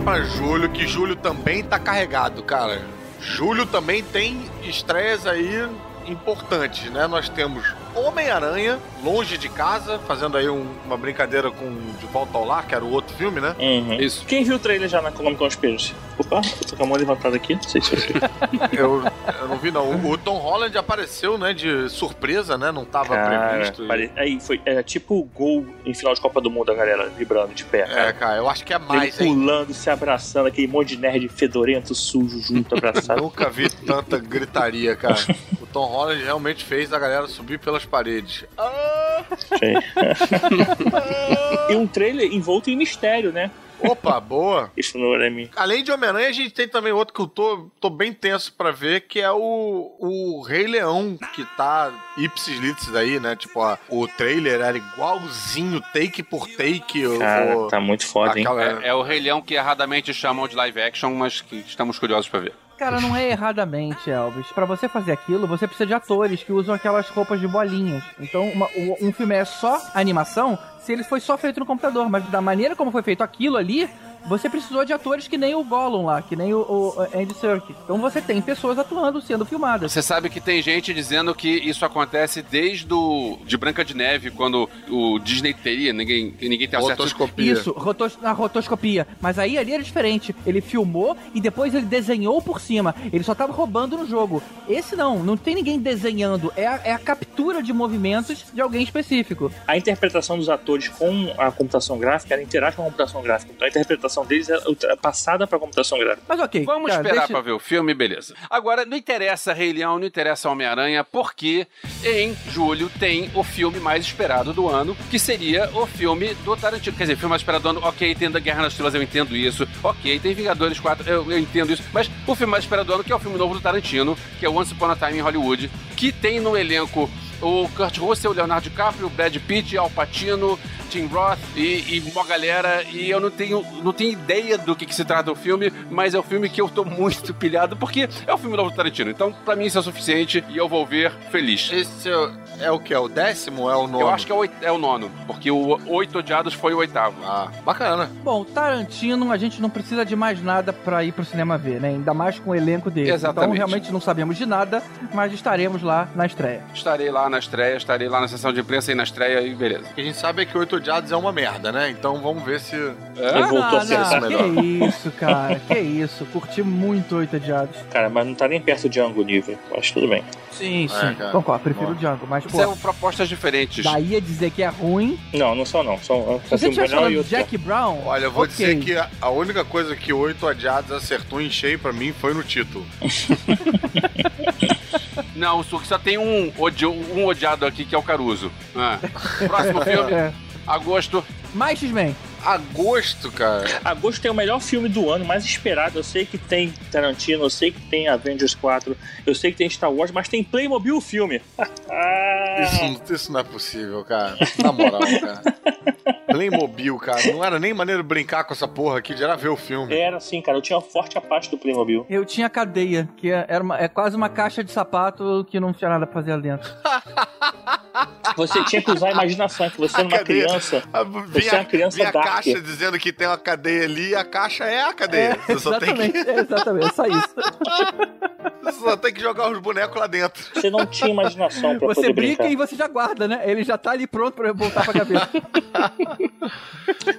Pra julho, que julho também tá carregado, cara. Julho também tem estreias aí importantes, né? Nós temos Homem-Aranha, Longe de Casa, fazendo aí um- uma brincadeira com De Volta ao Lar, que era o outro filme, né? Uhum. Isso. Quem viu o trailer já na Comic Conspiracy? Opa, eu tô com a mão levantada aqui, não sei se você. Eu, eu não vi, não. O, o Tom Holland apareceu, né, de surpresa, né? Não tava Cara, previsto. pare- aí foi é, tipo o gol em final de Copa do Mundo, a galera vibrando de pé. É, cara. cara, eu acho que é Ele mais, hein? pulando, se abraçando, aquele monte de nerd fedorento, sujo, junto, abraçado. Nunca vi tanta gritaria, cara. O Tom Holland realmente fez a galera subir pelas paredes. Ah, e um trailer envolto em mistério, né? opa, boa. Isso não é mim. Além de Homem-Aranha, a gente tem também outro que eu tô, tô bem tenso pra ver, que é o, o Rei Leão, que tá ipsis litis aí, né? Tipo, ó, o trailer era igualzinho, take por take. Cara, o- tá muito foda, hein? aquela- É, é o Rei Leão que erradamente chamam de live action, mas que estamos curiosos pra ver. Cara, não é erradamente, Elvis. Pra você fazer aquilo, você precisa de atores que usam aquelas roupas de bolinhas. Então, uma- um filme é só animação se ele foi só feito no computador. Mas da maneira como foi feito aquilo ali, você precisou de atores que nem o Gollum lá, que nem o, o Andy Serkis. Então você tem pessoas atuando, sendo filmadas. Você sabe que tem gente dizendo que isso acontece desde o, de Branca de Neve, quando o Disney teria, ninguém, ninguém tem acesso. Rotoscopia. Isso, rotos, na rotoscopia. Mas aí ali era diferente. Ele filmou e depois ele desenhou por cima. Ele só tava roubando no jogo. Esse não, não tem ninguém desenhando. É a, é a captura de movimentos de alguém específico. A interpretação dos atores com a computação gráfica, ela interage com a computação gráfica. Então a interpretação deles é ultra- passada pra computação gráfica. Mas ok. Vamos cara, esperar deixa- pra ver o filme, beleza. Agora, não interessa Rei Leão, não interessa Homem-Aranha, porque em julho tem o filme mais esperado do ano, que seria o filme do Tarantino. Quer dizer, filme mais esperado do ano, ok, tem da Guerra nas Estrelas, eu entendo isso. Ok, tem Vingadores 4, eu, eu entendo isso. Mas o filme mais esperado do ano, que é o filme novo do Tarantino, que é Once Upon a Time em Hollywood, que tem no elenco o Kurt Russell, o Leonardo DiCaprio, o Brad Pitt, Al Pacino, Tim Roth e, e uma galera, e eu não tenho, não tenho ideia do que, que se trata o filme, mas é o filme que eu tô muito pilhado, porque é o filme do Tarantino. Então, pra mim, isso é o suficiente e eu vou ver feliz. Esse é, o- é o que? É o décimo é o nono? Eu acho que é o, é o nono, porque o Oito Odiados foi o oitavo. Ah, bacana. Bom, Tarantino, a gente não precisa de mais nada pra ir pro cinema ver, né? Ainda mais com o elenco dele. Exatamente. Então, realmente não sabemos de nada, mas estaremos lá na estreia. Estarei lá na estreia, estarei lá na sessão de imprensa e na estreia e beleza. O que a gente sabe é que Oito Odiados é uma merda, né? Então vamos ver se. Ele voltou a Ah, acertar. não, melhor. que isso, cara, que isso. Curti muito Oito Odiados. Cara, mas não tá nem perto de Django o nível. Acho tudo bem. Sim, sim. sim. Concordo, prefiro Boa. o Django, mas, pô, São propostas diferentes. daí a dizer que é ruim. Não, não são não. São, Se são você melhor falando e de. Jack Brown. Olha, eu vou ok. dizer que a, a única coisa que Oito Odiados acertou em cheio pra mim foi no título. Não, só só tem um, odi- um odiado aqui que é o Caruso. Ah. Próximo filme, É. agosto. Mais X-Men. Agosto, cara. Agosto tem o melhor filme do ano, mais esperado. Eu sei que tem Tarantino, eu sei que tem Avengers 4, eu sei que tem Star Wars, mas tem Playmobil o filme. Ah, Isso, não- isso não é possível, cara. Na moral, cara. Playmobil, cara. Não era nem maneiro brincar com essa porra aqui, de era ver o filme. Era assim, cara. Eu tinha uma forte parte do Playmobil. Eu tinha cadeia, que é- era uma- é quase uma caixa de sapato que não tinha nada pra fazer lá dentro. Você tinha que usar a imaginação, que você era uma Cadeia. criança. Você é uma criança vinha caixa dizendo que tem uma cadeia ali a caixa é a cadeia. você, só tem exatamente, que, é, exatamente, só isso. você só tem que jogar os bonecos lá dentro. Você não tinha imaginação pra Você poder brinca brincar. e você já guarda, né? Ele já tá ali pronto pra voltar pra cabeça.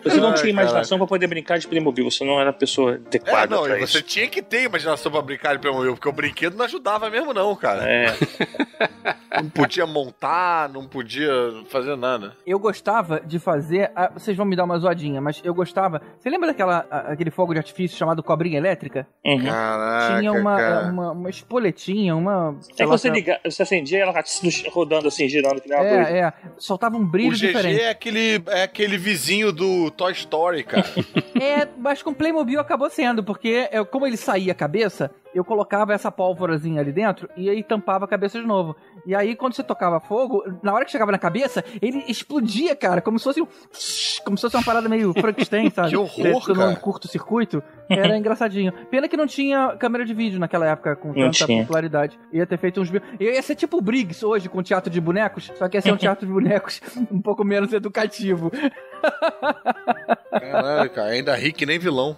Você não Ai, tinha imaginação pra poder brincar de Playmobil. Você não era a pessoa É, adequada não, pra você isso. tinha que ter imaginação pra brincar de Playmobil, porque o brinquedo não ajudava mesmo, não, cara. É, Não podia montar, não podia fazer nada. Eu gostava de fazer. ah, vocês vão me dar uma zoadinha, mas eu gostava. Você lembra daquela ah, aquele fogo de artifício chamado cobrinha elétrica? uhum. Caraca, Tinha uma, cara. uma, uma espoletinha, uma. É que você, liga, você acendia e ela rodando assim, girando, que nem uma. É, é. Soltava um brilho O GG diferente. é aquele, é aquele vizinho do Toy Story, cara. É, mas com Playmobil acabou sendo, porque eu, como ele saía a cabeça, eu colocava essa pólvorazinha ali dentro e aí tampava a cabeça de novo. E aí, quando você tocava fogo, na hora que chegava na cabeça, ele explodia, cara, como se fosse um. Como se fosse uma parada meio Frankenstein, sabe? Que horror, Feito cara. curto-circuito. Era engraçadinho. Pena que não tinha câmera de vídeo naquela época com Não tanta tinha. popularidade. Ia ter feito uns. ia ser tipo o Briggs hoje, com teatro de bonecos, só que ia ser um teatro de bonecos um pouco menos educativo. Caralho, cara. Ainda ri que nem vilão.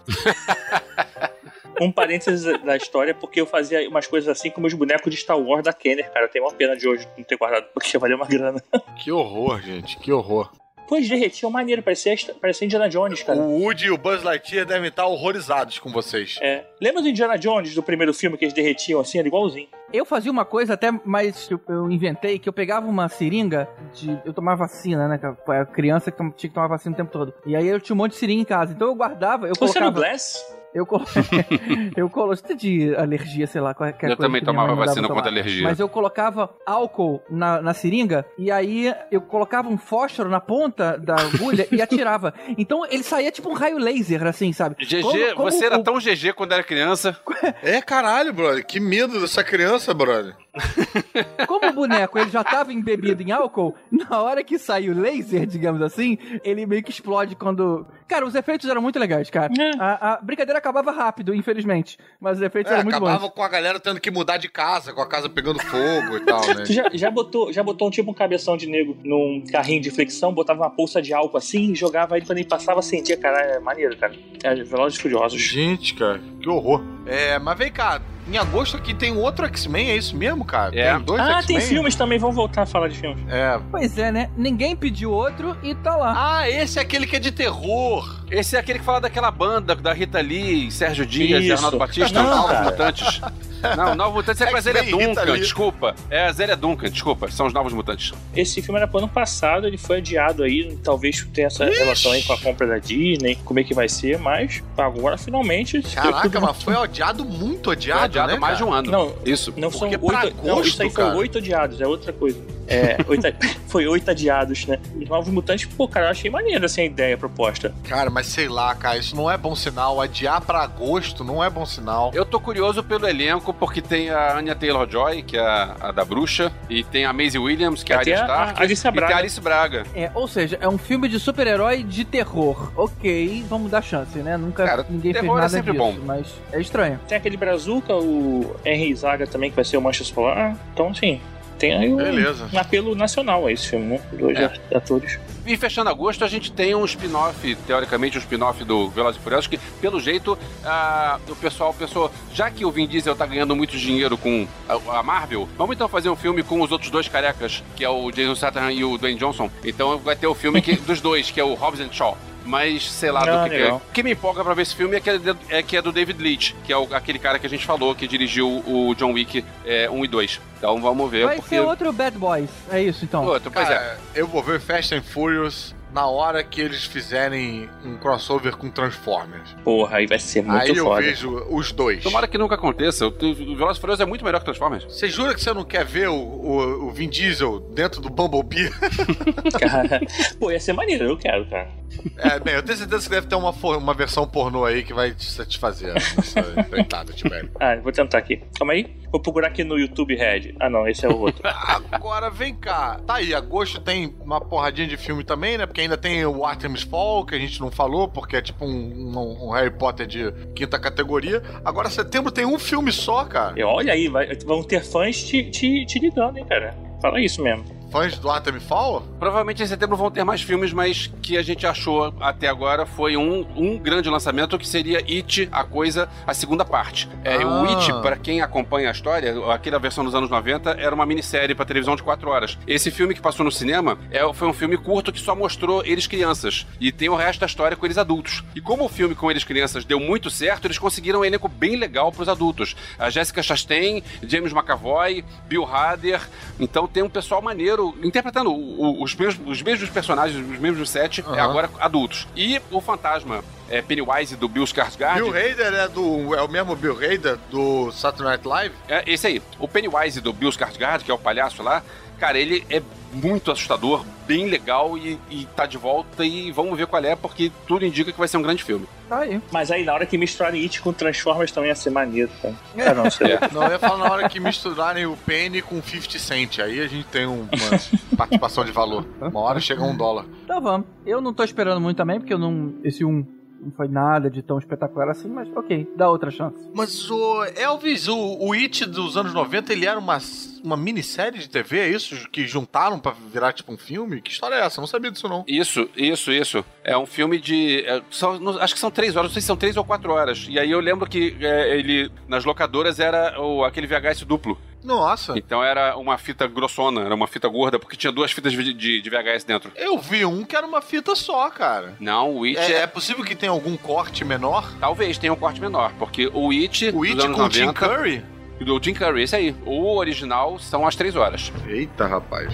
Um parênteses da história, porque eu fazia umas coisas assim com meus bonecos de Star Wars da Kenner, cara. Eu tenho uma pena de hoje não ter guardado, porque valeu uma grana. Que horror, gente. Que horror. Pois derretiam maneiro, parecia, parecia Indiana Jones, cara. O Woody e o Buzz Lightyear devem estar horrorizados com vocês. É. Lembra do Indiana Jones do primeiro filme que eles derretiam assim? Era igualzinho. Eu fazia uma coisa até mais que eu- inventei, que eu pegava uma seringa de. Eu tomava vacina, né? Era criança que tinha que tomar vacina o tempo todo. E aí eu tinha um monte de seringa em casa. Então eu guardava, eu Você era o colocava. Glass? Eu colo... eu colo... Você de alergia, sei lá, qualquer Eu coisa também minha mãe tomava vacina contra alergia. Mas eu colocava álcool na, na seringa e aí eu colocava um fósforo na ponta da agulha e atirava. Então ele saía tipo um raio laser, assim, sabe? GG, Como- como você era o- tão GG quando era criança. É caralho, brother. Que medo dessa criança, brother. Como o boneco ele já tava embebido em álcool, na hora que sai o laser, digamos assim, ele meio que explode quando. Cara, os efeitos eram muito legais, cara. É. A, a brincadeira acabava rápido, infelizmente. Mas os efeitos É, eram muito acabava bons. com a galera tendo que mudar de casa, com a casa pegando fogo e tal, né? Tu já, já botou, já botou um tipo um cabeção de nego num carrinho de flexão, botava uma bolsa de álcool assim, jogava ele quando ele passava, acendia, cara. É maneiro, cara. É Velozes e Furiosos. Gente, cara, que horror. É, mas vem cá, em agosto aqui tem outro X-Men, é isso mesmo, cara? É. Tem dois Ah, tem filmes também, vamos voltar a falar de filmes. É. Pois é, né? Ninguém pediu outro e tá lá. Ah, esse é aquele que é de terror. Esse é aquele que fala daquela banda da Rita Lee, Sérgio Dias e Isso. Arnaldo Batista, Não, cara. Mutantes. Não, Novos Mutantes é com a Zélia Rita Duncan, desculpa. É a Zélia Duncan, desculpa. São os Novos Mutantes. Esse filme era pro ano passado, ele foi adiado aí, talvez tenha essa relação aí com a compra da Disney, como é que vai ser, mas agora finalmente. Caraca, mas foi odiado, muito Foi odiado, adiado né, mais de cara? um ano. Não, Isso. Não são oito. não, isso aí agosto, foi cara. oito odiados, é outra coisa. É, oito, foi oito adiados, né? Os Novos Mutantes, pô, cara, eu achei maneiro assim a ideia, a proposta. Cara, mas sei lá, cara, isso não é bom sinal. Adiar pra agosto não é bom sinal. Eu tô curioso pelo elenco, porque tem a Anya Taylor-Joy, que é a, a da bruxa, e tem a Maisie Williams, que é a Arya a- Stark, a Alicia e tem Braga. a Alice Braga. É, ou seja, é um filme de super-herói de terror. Ok, vamos dar chance, né? Nunca Cara, ninguém fez terror é nada sempre disso, bom. mas é estranho. Tem aquele Brazuca, o Henry Zaga também, que vai ser o Mancha Solar. Então, assim, tem aí um, um apelo nacional a esse filme, né? Dois É. atores. E fechando agosto, a gente tem um spin-off, teoricamente um spin-off do Velozes e Furiosos, que, pelo jeito, ah, o pessoal pensou, já que o Vin Diesel tá ganhando muito dinheiro com a, a Marvel, vamos então fazer um filme com os outros dois carecas, que é o Jason Statham e o Dwayne Johnson. Então vai ter o filme que- dos dois, que é o Hobbs and Shaw. Mas sei lá Ah, do que, que é. O que me empolga pra ver esse filme é que é, de- é que é do David Leitch, que é o- aquele cara que a gente falou, que dirigiu o John Wick é, 1 e 2. Então vamos ver, Vai porque... ser outro Bad Boys. É isso, então. Outro, pois é. Eu vou ver Fast and Furious na hora que eles fizerem um crossover com Transformers. Porra, aí vai ser muito Aí eu foda. vejo os dois. Tomara que nunca aconteça. O o Velozes Furiosos é muito melhor que Transformers. Você jura que você não quer ver o, o, o Vin Diesel dentro do Bumblebee? Cara, pô, ia ser maneiro, eu quero, cara. É, bem, eu tenho certeza que deve ter uma, uma versão pornô aí que vai te satisfazer Tibério. Ah, eu vou tentar aqui. Calma aí. Vou procurar aqui no YouTube Red. Ah, não, esse é o outro. Agora vem cá. Tá aí, agosto tem uma porradinha de filme também, né? Porque ainda tem o Artemis Fall, que a gente não falou, porque é tipo um, um- um Harry Potter de quinta categoria. Agora setembro tem um filme só, cara. E olha aí, vai- vão ter fãs te, te, te ligando, hein, cara. Fala isso mesmo. Fãs do Artemis Fall? Provavelmente em setembro vão ter mais filmes, mas que a gente achou até agora foi um, um grande lançamento que seria It, a coisa, a segunda parte. É, Ah. O It, para quem acompanha a história, aquela versão dos anos 90 era uma minissérie para televisão de 4 horas. Esse filme que passou no cinema é, foi um filme curto que só mostrou eles crianças. E tem o resto da história com eles adultos. E como o filme com eles crianças deu muito certo, eles conseguiram um elenco bem legal para os adultos. A Jessica Chastain, James McAvoy, Bill Hader. Então tem um pessoal maneiro interpretando o- o- os, mesmos, os mesmos personagens, os mesmos sete, é Aham. agora adultos. E o fantasma é, Pennywise do Bill Skarsgård. Bill Hader é do. É o mesmo Bill Hader do Saturday Night Live? É esse aí. O Pennywise do Bill Skarsgård, que é o palhaço lá, cara, ele é muito assustador, bem legal e, e tá de volta e vamos ver qual é, porque tudo indica que vai ser um grande filme. Tá aí. Mas aí na hora que misturarem It com Transformers também ia ser maneiro, cara. Ah, não, sei lá. Não, eu ia falar na hora que misturarem o Penny com 50 Cent. Aí a gente tem um- uma participação de valor. Uma hora chega um dólar. Então vamos. Eu não tô esperando muito também, porque eu não. Esse um não foi nada de tão espetacular assim, mas ok, dá outra chance. Mas o Elvis, o, o It dos anos 90, ele era uma, uma minissérie de TV, é isso? Que juntaram pra virar tipo um filme? Que história é essa? Eu não sabia disso não. Isso, isso, isso. É um filme de. é, são- não- acho que são três horas, não sei se são três ou quatro horas. E aí eu lembro que é, ele, nas locadoras, era o, aquele VHS duplo. Nossa. Então era uma fita grossona, era uma fita gorda, porque tinha duas fitas de, de- de VHS dentro. Eu vi um que era uma fita só, cara. Não, o It É, é. é possível que tenha algum corte menor? Talvez tenha um corte menor, porque o It. O It com o Tim 90, Curry? Do Tim Curry, esse aí. O original são as três horas. Eita, rapaz.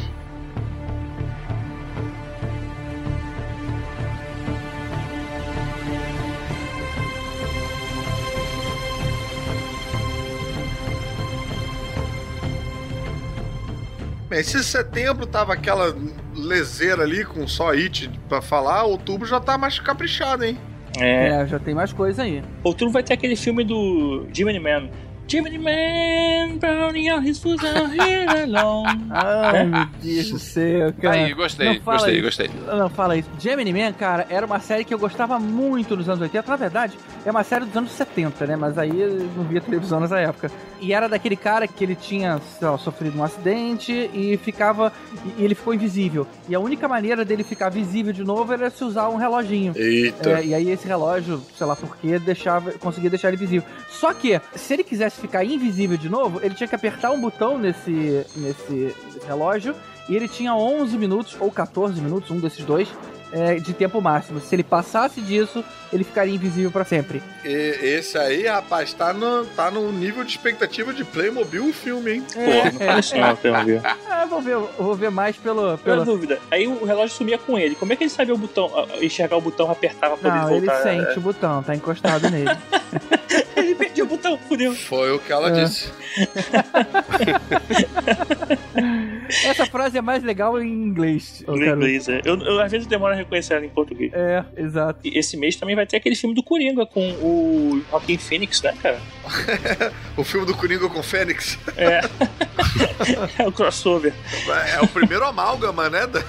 Se setembro tava aquela leseira ali com só It pra falar, outubro já tá mais caprichado, hein? É. É, já tem mais coisa aí. Outubro vai ter aquele filme do Jimmy Man. Jimmy Man, browning out his food out here alone. Ai, meu Deus do céu, cara. Aí, gostei, gostei, isso. gostei. Não, fala isso. Gemini Man, cara, era uma série que eu gostava muito nos anos 80. Na verdade, é uma série dos anos 70, né? Mas aí eu não via televisão nessa época. E era daquele cara que ele tinha sei lá, sofrido um acidente e ficava. E ele ficou invisível. E a única maneira dele ficar visível de novo era se usar um reloginho. Eita. É, e aí esse relógio, sei lá porquê, deixava, conseguia deixar ele visível. Só que, se ele quisesse ficar invisível de novo, ele tinha que apertar um botão nesse, nesse, relógio e ele tinha 11 minutos, ou 14 minutos, um desses dois, é, de tempo máximo. Se ele passasse disso, ele ficaria invisível pra sempre. E- esse aí, rapaz, tá no, tá no nível de expectativa de Playmobil o filme, hein? Pô, não isso não. Ah, vou ver, vou ver mais pelo... Pela pelo... dúvida. Aí o relógio sumia com ele. Como é que ele sabia o botão, enxergar o botão, apertar pra poder Não, ele voltar? sente o botão, tá encostado nele. Ele perdeu o botão, fudeu. Foi o que ela É. disse. Essa frase é mais legal em inglês. Em inglês, é. Eu, eu, às vezes demoro a reconhecer ela em português. É, exato. E esse mês também vai ter aquele filme do Coringa com o Joaquin Phoenix, né, cara? O filme do Coringa com o Fênix É. é o crossover. é o primeiro amálgama, né? Da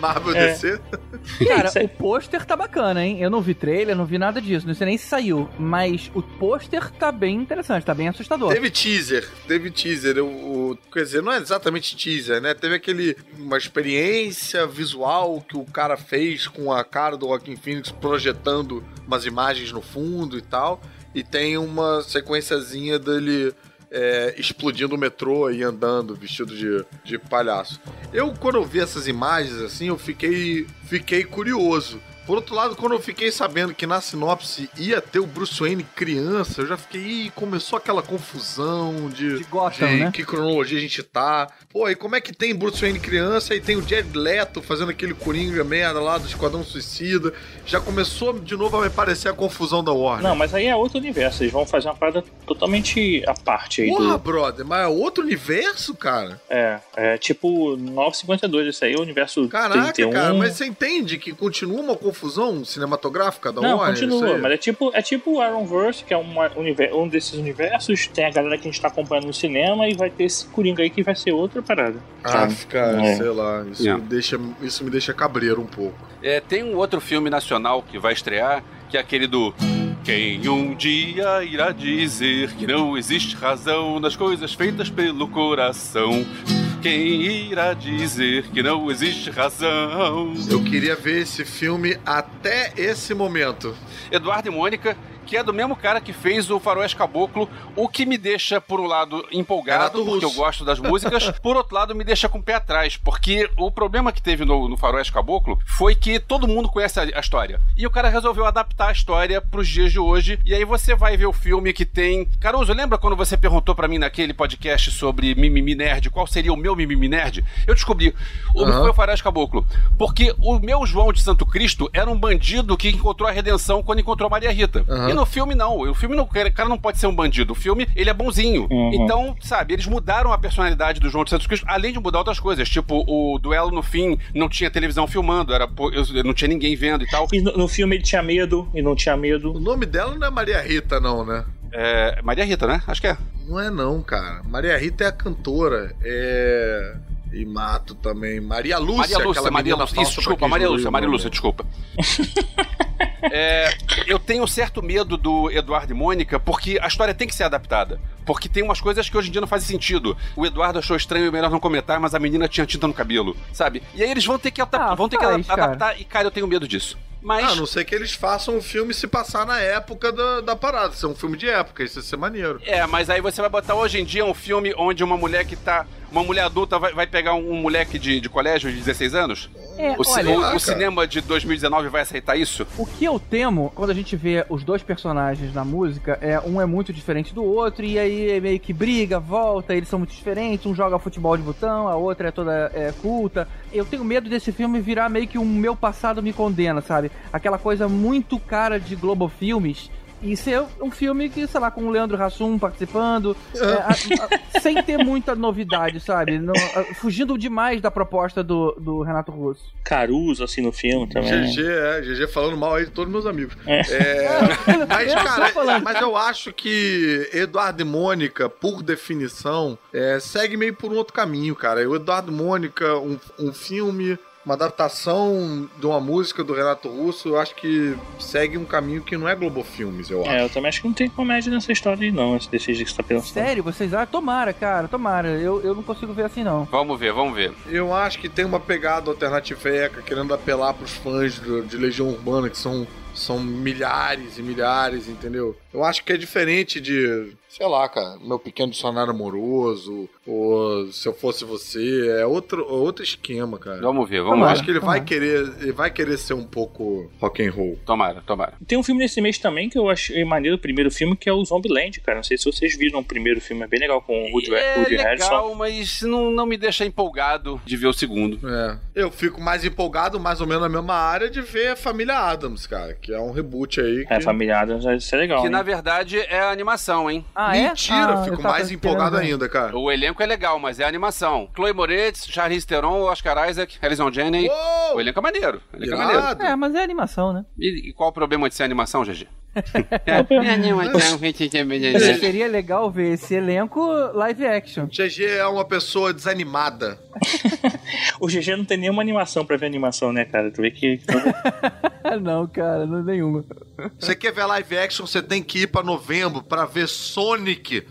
Marvel É. DC. Cara, o pôster tá bacana, hein? Eu não vi trailer, não vi nada disso, não sei nem se saiu. Mas o pôster tá bem interessante, tá bem assustador. Teve teaser, teve teaser. O, o- quer dizer, não é exatamente teaser, né? Teve aquele. Uma experiência visual que o cara fez com a cara do Joaquin Phoenix projetando umas imagens no fundo e tal. E tem uma sequenciazinha dele. é, explodindo o metrô e andando vestido de, de palhaço. Eu, quando eu vi essas imagens assim, eu fiquei, fiquei curioso. Por outro lado, quando eu fiquei sabendo que na sinopse ia ter o Bruce Wayne criança, eu já fiquei, Ih, começou aquela confusão de, De Gotham, de né? que cronologia a gente tá. Pô, e como é que tem Bruce Wayne criança e tem o Jared Leto fazendo aquele Coringa merda lá do Esquadrão Suicida? Já começou de novo a me parecer a confusão da Warner. Não, mas aí é outro universo. Eles vão fazer uma parada totalmente à parte aí Porra, do. brother, mas é outro universo, cara? É, é tipo 952, isso aí é o universo Caraca, 31. cara, mas você entende que continua uma confusão cinematográfica da Não, Warner? continua, mas é tipo, é tipo o Ironverse, que é uma, um desses universos, tem a galera que a gente tá acompanhando no cinema e vai ter esse Coringa aí que vai ser outra parada. Ah, cara, É. sei lá, isso, Yeah. me deixa, isso me deixa cabreiro um pouco. É, tem um outro filme nacional que vai estrear, que é aquele do. Quem um dia irá dizer que não existe razão nas coisas feitas pelo coração? Quem irá dizer que não existe razão? Eu queria ver esse filme até esse momento. Eduardo e Mônica, que é do mesmo cara que fez o Faroeste Caboclo, o que me deixa, por um lado, empolgado, Renato porque eu Russo. gosto das músicas, por outro lado, me deixa com o pé atrás, porque o problema que teve no, no Faroeste Caboclo foi que todo mundo conhece a, a história. E o cara resolveu adaptar a história pros dias de hoje, e aí você vai ver o filme que tem... Caruso, lembra quando você perguntou pra mim naquele podcast sobre Mimimi Nerd, qual seria o meu Mimimi Nerd? Eu descobri, o foi o Faroeste Caboclo, porque o meu João de Santo Cristo era um bandido que encontrou a redenção quando encontrou Maria Rita. Aham. E no filme não, o filme não, o cara não pode ser um bandido, o filme ele é bonzinho. Uhum. Então, sabe, eles mudaram a personalidade do João de Santo Cristo, além de mudar outras coisas, tipo o duelo no fim não tinha televisão filmando, era eu- não tinha ninguém vendo e tal. E no, no filme ele tinha medo e não tinha O medo. nome dela não é Maria Rita, não, né? É, Maria Rita, né? Acho que é. Não é não, cara. Maria Rita é a cantora. É. E Mato também. Maria Lúcia, Maria Lúcia, Maria Lúcia. Isso, desculpa, Maria Lúcia, Maria. Lúcia, desculpa. É, eu tenho certo medo do Eduardo e Mônica, porque a história tem que ser adaptada. Porque tem umas coisas que hoje em dia não fazem sentido. O Eduardo achou estranho, melhor não comentar, mas a menina tinha tinta no cabelo, sabe? E aí eles vão ter que, adap- Ah, vão ter que faz, cara. adaptar, e cara, eu tenho medo disso. Mas. Ah, a não ser que eles façam o filme se passar na época da, da parada. Ser um filme de época, isso ia ser maneiro. É, mas aí você vai botar hoje em dia um filme onde uma mulher que tá. Uma mulher adulta vai, vai pegar um, um moleque de, de colégio de 16 anos? É, O, olha, o- o cinema de 2019 vai aceitar isso? O que eu temo quando a gente vê os dois personagens na música é um é muito diferente do outro e aí é meio que briga, volta, eles são muito diferentes, um joga futebol de botão, a outra é toda é, culta. Eu tenho medo desse filme virar meio que um meu passado me condena, sabe? Aquela coisa muito cara de Globo Filmes. E ser um filme que, sei lá, com o Leandro Hassum participando, é, a- a- sem ter muita novidade, sabe? Não- a- fugindo demais da proposta do, do Renato Russo. Caruso, assim, no filme também. GG, é, GG falando mal aí de todos meus amigos. É. É, mas, cara, mas eu acho que Eduardo e Mônica, por definição, é, segue meio por um outro caminho, cara. O Eduardo e Mônica, um, um filme, uma adaptação de uma música do Renato Russo, eu acho que segue um caminho que não é Globo Filmes, eu acho. É, eu também acho que não tem comédia nessa história aí, não, esse desse jeito que você tá pensando. Sério, vocês ah, tomara, cara, tomara. Eu, eu não consigo ver assim, não. Vamos ver, vamos ver. Eu acho que tem uma pegada alternativeca, querendo apelar pros fãs do- de Legião Urbana, que são, são milhares e milhares, entendeu? Eu acho que é diferente de, sei lá, cara, Meu Pequeno Dicionário Amoroso, ou Se Eu Fosse Você, é outro, outro esquema, cara. Vamos ver, Eu vamos ver. acho que ele vai querer, ele vai querer ser um pouco rock and roll. Tomara, tomara. Tem um filme nesse mês também que eu achei maneiro, o primeiro filme, que é o Zombieland, cara. Não sei se vocês viram o primeiro filme, é bem legal com o Woody, é Woody legal, mas não, não me deixa empolgado de ver o segundo. É. Eu fico mais empolgado, mais ou menos na mesma área, de ver a família Adams, cara. que é um reboot aí. Que... É, Família Adams vai ser legal. Que hein? na verdade é a animação, hein? Ah, é? Mentira, Ah, eu fico mais empolgado ainda, cara. O elenco é legal, mas é a animação. Chloe Moretz, Charlize Theron, Oscar Isaac, Alison Janney. Uou! O elenco é maneiro. O elenco é maneiro. É, mas é animação, né? E, e qual o problema de ser animação, GG? É animação, Seria legal ver esse elenco live action. GG é uma pessoa desanimada. O GG não tem nenhuma animação pra ver animação, né, cara? Tu vê que. Não, cara, não é nenhuma. Você quer ver live action, você tem que ir pra novembro pra ver Sonic,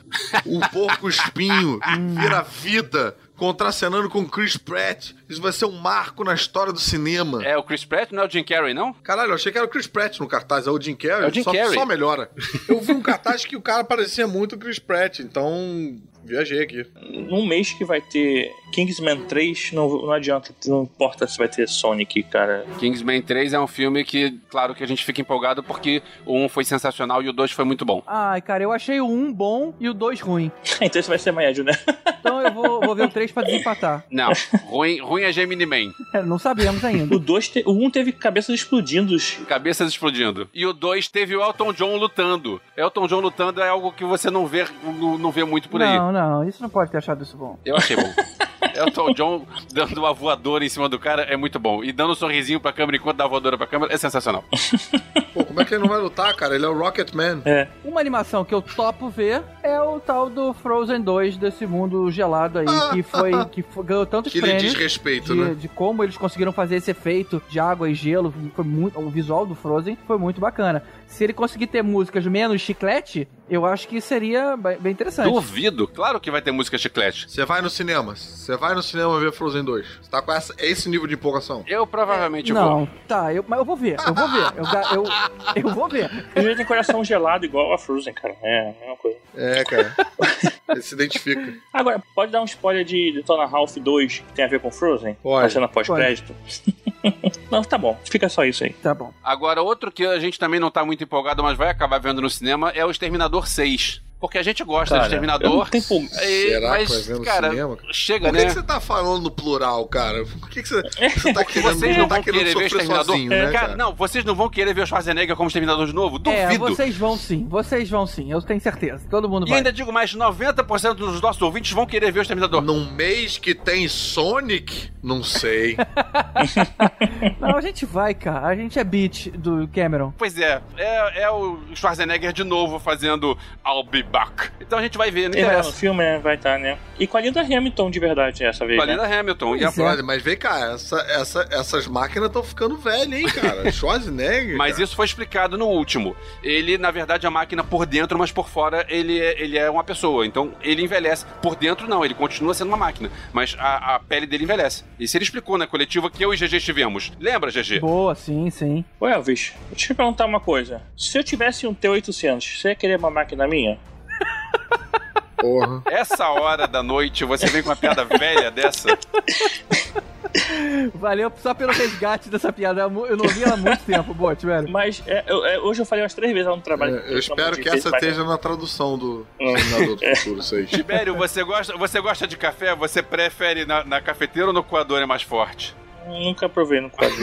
o porco espinho, vira vida, contracenando com Chris Pratt. Isso vai ser um marco na história do cinema. É o Chris Pratt, não é o Jim Carrey, não? Caralho, eu achei que era o Chris Pratt no cartaz, é o Jim Carrey. É o Jim só, Carrey. só melhora. Eu vi um cartaz que o cara parecia muito o Chris Pratt, então viajei aqui. Num mês que vai ter Kingsman 3, não, não adianta, não importa se vai ter Sonic, cara. Kingsman 3 é um filme que, claro que a gente fica empolgado porque o 1 foi sensacional e o 2 foi muito bom. Ai, cara, eu achei o 1 bom e o 2 ruim. então esse vai ser médio, né? Então eu vou, vou ver o 3 pra desempatar. Não, ruim, ruim é Gemini Man. É, não sabemos ainda. O 2, te... o 1 teve cabeças explodindo. Cabeças explodindo. E o 2 teve o Elton John lutando. Elton John lutando é algo que você não vê, não, não vê muito por aí. Não, não, isso não pode ter achado isso bom. Eu achei bom. Elton John dando uma voadora em cima do cara é muito bom. E dando um sorrisinho pra câmera enquanto dá a voadora pra câmera é sensacional. Pô, como é que ele não vai lutar, cara? Ele é o Rocket Man. É. Uma animação que eu topo ver é o tal do Frozen 2 desse mundo gelado aí, que foi que foi- ganhou tantos Que ele prêmios. desrespeito, de, né? de como eles conseguiram fazer esse efeito de água e gelo, foi muito, o visual do Frozen foi muito bacana. Se ele conseguir ter músicas menos chiclete, eu acho que seria bem interessante. Duvido. Claro que vai ter música chiclete. Você vai no cinema. Você vai no cinema ver Frozen 2. Você tá com essa, esse nível de empolgação. Eu provavelmente vou. Não, tá, eu, mas eu vou ver, eu vou ver, eu, eu, eu vou ver. O GG tem coração gelado igual a Frozen, cara. É a mesma coisa. É, cara. Ele se identifica. Agora, pode dar um spoiler de Detona Ralph 2 que tem a ver com Frozen? Pode. A cena pós-crédito? não, tá bom. Fica só isso aí. Tá bom. Agora, outro que a gente também não tá muito empolgado, mas vai acabar vendo no cinema, é o Exterminador 6. Porque a gente gosta Cara, Exterminador. eu não tenho pul- e- Será mas, que vai ver no cara, cinema? chega, Por que, né? que você tá falando no plural, cara? Por que, que você, você tá querendo, vocês não tá vão querendo querer ver Exterminador. sozinho, É, né, cara, cara? não, vocês não vão querer ver o Schwarzenegger como Exterminador de novo? É, Duvido. vocês vão sim, vocês vão sim, eu tenho certeza. Todo mundo E vai. ainda digo mais, 90% dos nossos ouvintes vão querer ver o Exterminador. Num mês que tem Sonic? Não sei. Não, a gente vai, cara. A gente é beat do Cameron. Pois é, é, é o Schwarzenegger de novo fazendo I'll be back. Então a gente vai ver, não Tem no interessa. filme, né? Vai estar, né? E com a Linda Hamilton de verdade essa vez. Com a né? Linda Hamilton. E a Pois é. Olha, mas vem cá, essa, essa, essas máquinas estão ficando velhas, hein, cara? Schwarzenegger. Mas cara. isso foi explicado no último. Ele, na verdade, é a máquina por dentro, mas por fora ele é, ele é uma pessoa. Então ele envelhece. Por dentro, não, ele continua sendo uma máquina. Mas a, a pele dele envelhece. Isso ele explicou na coletiva que eu e GG tivemos. Lembra, GG? Boa, sim, sim. Ô Elvis, deixa eu te perguntar uma coisa. Se eu tivesse um T800, você ia querer uma máquina minha? Porra. Essa hora da noite você vem com uma piada velha dessa. Valeu só pelo resgate dessa piada. Eu não ouvi ela há muito tempo, Bot, velho. Mas é, eu- é, hoje eu falei umas três vezes lá no trabalho. É, eu espero que essa esteja na tradução do Terminador do Futuro, isso aí. Tibério, você gosta, você gosta de café? Você prefere na, na cafeteira ou no coador é mais forte? Nunca provei no quadro.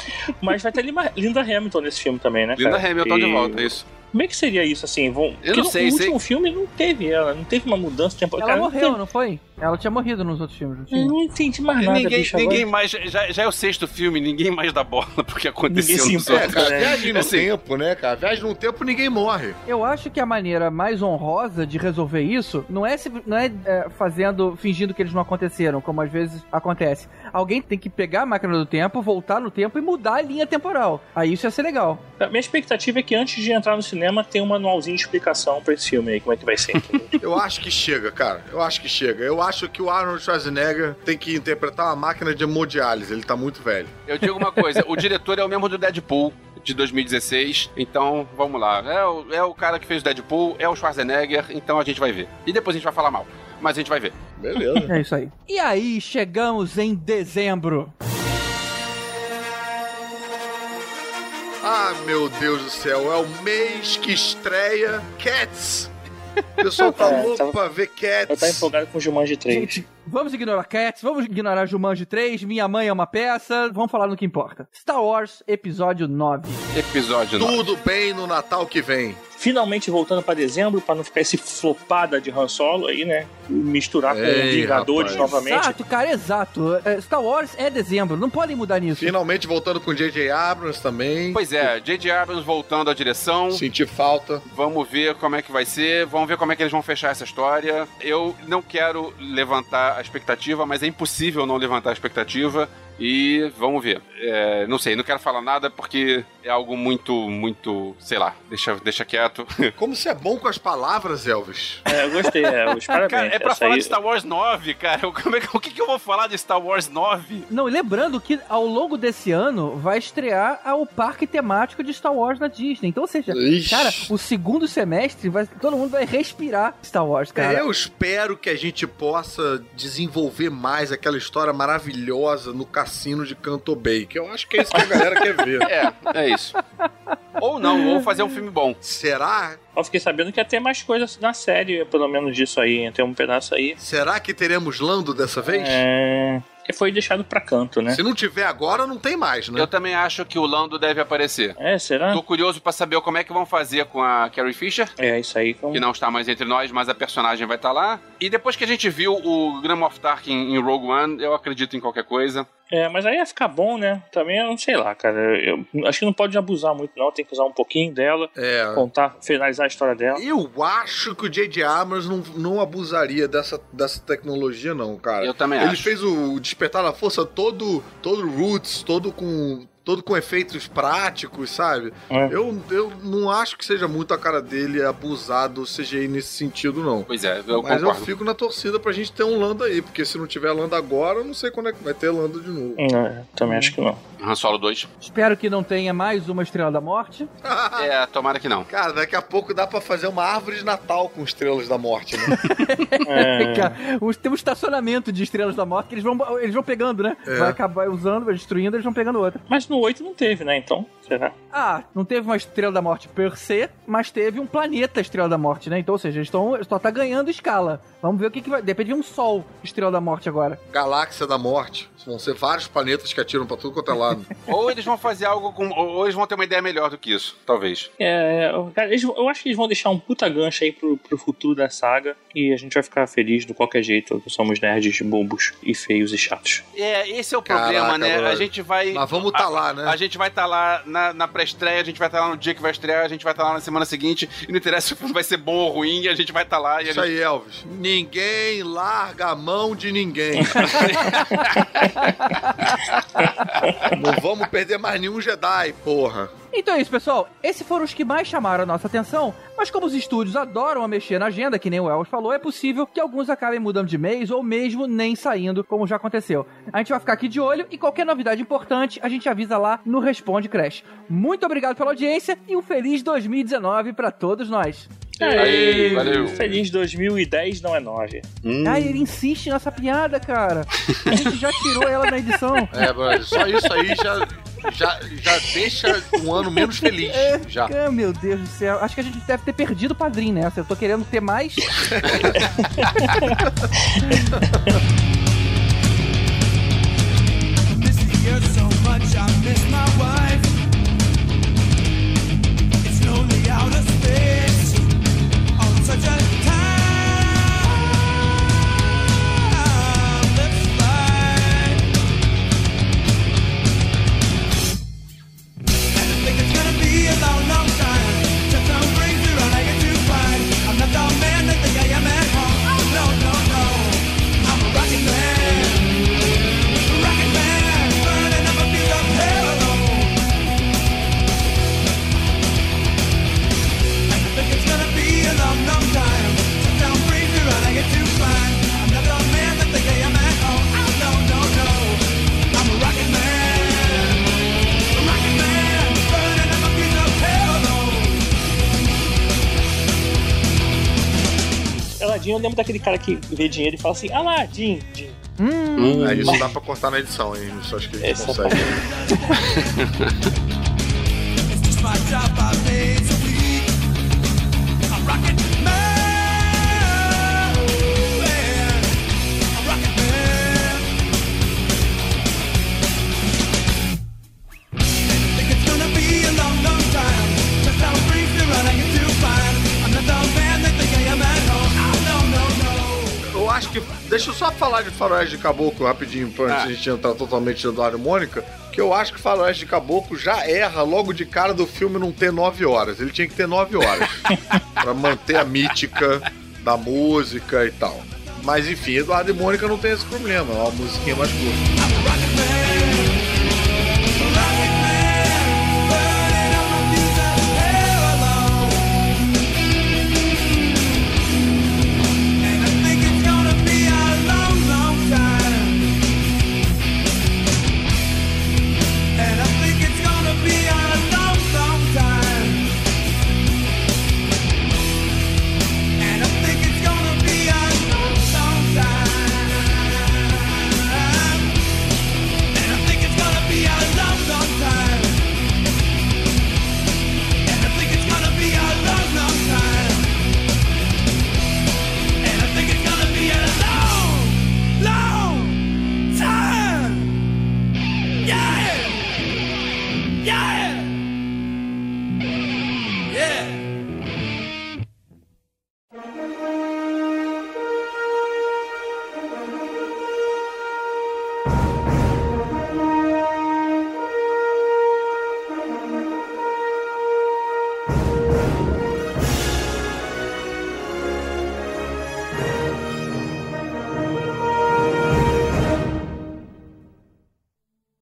Mas vai ter Linda Hamilton nesse filme também, né? Linda cara? Hamilton de E volta, é isso. Como é que seria isso assim? Vão... Eu Porque não no- sei, No sei- último filme não teve ela, não teve uma mudança temporal. Ela Cara, morreu, Não, não foi? Ela tinha morrido nos outros filmes, não tinha? eu não entendi mais nada, ninguém bicho. ninguém agora. mais. Já, já é o sexto filme, ninguém mais dá bola porque aconteceu Ninguém nos importa. É, outros. cara, né? viagem no Assim. tempo, né, cara? Viagem no tempo ninguém morre. Eu acho que a maneira mais honrosa de resolver isso não é, se- não é, é, fazendo, fingindo que eles não aconteceram, como às vezes acontece. Alguém tem que pegar a máquina do tempo, voltar no tempo e mudar a linha temporal. Aí isso ia ser legal. A minha expectativa é que antes de entrar no cinema tem um manualzinho de explicação pra esse filme aí, como é que vai ser. Eu acho que chega, cara. Eu acho que chega. Eu acho que o Arnold Schwarzenegger tem que interpretar uma máquina de hemodiálise. Ele tá muito velho. Eu digo uma coisa: o diretor é o mesmo do Deadpool. De 2016, então vamos lá. É o, é o cara que fez o Deadpool, é o Schwarzenegger, então a gente vai ver. E depois a gente vai falar mal, mas a gente vai ver. Beleza. É isso aí. E aí, chegamos em dezembro. ah, meu Deus do céu. É o mês que estreia Cats. O pessoal tá É, louco tava- pra ver Eu tava Cats. empolgado com o Jumanji 3. Gente, Vamos ignorar Cats, vamos ignorar Jumanji 3, Minha Mãe é uma peça, vamos falar no que importa. Star Wars Episódio 9. Episódio 9. Tudo bem no Natal que vem. Finalmente voltando pra dezembro, pra não ficar esse flopada de Han Solo aí, né? Misturar com Ei, Vingadores rapaz. novamente. Exato, cara, exato. É, Star Wars é dezembro, não podem mudar nisso. Finalmente voltando com J.J. Abrams também. Pois é, J.J. Abrams voltando à direção. Senti falta. Vamos ver como é que vai ser, vamos ver como é que eles vão fechar essa história. Eu não quero levantar a expectativa, mas é impossível não levantar a expectativa. E vamos ver. É, não sei, não quero falar nada porque é algo muito, muito, sei lá, deixa, deixa quieto. Como você é bom com as palavras, Elvis. É, eu gostei, é, os parabéns. Cara, é pra falar aí- de Star Wars 9, cara. Eu- como é o que, que eu vou falar de Star Wars 9? Não, e lembrando que ao longo desse ano vai estrear o parque temático de Star Wars na Disney. Então, ou seja, Ixi. cara, o segundo semestre vai, todo mundo vai respirar Star Wars, cara. É, eu espero que a gente possa desenvolver mais aquela história maravilhosa no cassino de Canto Bay, que eu acho que é isso que a galera quer ver. É, é isso. ou não, ou fazer um filme bom. Será? Eu fiquei sabendo que ia ter mais coisas na série, pelo menos disso aí, ter um pedaço aí. Será que teremos Lando dessa vez? É. Que foi deixado pra canto, né? Se não tiver agora, não tem mais, né? Eu também acho que o Lando deve aparecer. É, será? Tô curioso pra saber como é que vão fazer com a Carrie Fisher. É, isso aí. Como... que não está mais entre nós, mas a personagem vai estar lá. E depois que a gente viu o Gram of Tarkin em Rogue One, eu acredito em qualquer coisa. É, mas aí ia ficar bom, né? Também eu não sei lá, cara. Eu acho que não pode abusar muito, não. Tem que usar um pouquinho dela, É. contar, finalizar a história dela. Eu acho que o J.J. Abrams não, não abusaria dessa, dessa tecnologia, não, cara. Eu também Ele acho. fez o Despertar da Força todo, todo roots, todo com. Todo com efeitos práticos, sabe? É. Eu, eu não acho que seja muito a cara dele abusado o CGI nesse sentido, não. Pois é, eu Mas concordo. eu fico na torcida pra gente ter um Lando aí, porque se não tiver Lando agora, eu não sei quando é que vai ter Lando de novo. É, também acho que não. Han Solo 2. Espero que não tenha mais uma Estrela da Morte. é, tomara que não. Cara, daqui a pouco dá pra fazer uma árvore de Natal com estrelas da morte, né? É, Cara, tem um estacionamento de Estrelas da Morte que eles vão, eles vão pegando, né? É. Vai acabar usando, vai destruindo, eles vão pegando outra. mas no 8 não teve, né? Então, será? Ah, não teve uma Estrela da Morte per se, mas teve um planeta Estrela da Morte, né? Então, ou seja, eles estão só tá ganhando escala. Vamos ver o que, que vai. De repente vem um Sol Estrela da Morte agora. Galáxia da Morte. Vão ser vários planetas que atiram pra tudo quanto é lado. Ou eles vão fazer algo com. Ou eles vão ter uma ideia melhor do que isso, talvez. É, eu- cara, eles- eu acho que eles vão deixar um puta gancho aí pro, pro futuro da saga e a gente vai ficar feliz de qualquer jeito. Somos nerds bobos e feios e chatos. É, esse é o Caraca, problema, né? A gente vai. Mas vamos tá a- lá, né? A gente vai estar lá na, na pré-estreia, a gente vai estar lá no dia que vai estrear, a gente vai estar lá na semana seguinte, e não interessa se o filme vai ser bom ou ruim, a gente vai estar lá e a Isso gente. aí, Elvis. Ninguém larga a mão de ninguém. Não vamos perder mais nenhum Jedi, porra. Então é isso, pessoal. Esses foram os que mais chamaram a nossa atenção, mas como os estúdios adoram a mexer na agenda, que nem o Elvis falou, é possível que alguns acabem mudando de mês ou mesmo nem saindo, como já aconteceu. A gente vai ficar aqui de olho e qualquer novidade importante a gente avisa lá no Responde Crash. Muito obrigado pela audiência e um feliz 2019 pra todos nós. Aí, valeu. Feliz 2010 não é 9. Ah, ele insiste nessa piada, cara. A gente já tirou ela na edição. É, brother, só isso aí já, já, já deixa um ano menos feliz. Já. Ah, meu Deus do céu. Acho que a gente deve ter perdido o padrinho nessa. Eu tô querendo ter mais. Miss you so much, I miss my wife. Lembro daquele cara que vê dinheiro e fala assim: Aladdin, Din. Hum, É, isso dá pra cortar na edição, hein? Isso acho que a gente Essa consegue. falar de Faroeste de Caboclo rapidinho, pra antes Ah. a gente entrar totalmente no Eduardo e Mônica, que eu acho que Faroeste de Caboclo já erra logo de cara do filme não ter nove horas. Ele tinha que ter nove horas. pra manter a mítica da música e tal. Mas enfim, Eduardo e Mônica não tem esse problema, é uma musiquinha mais curta.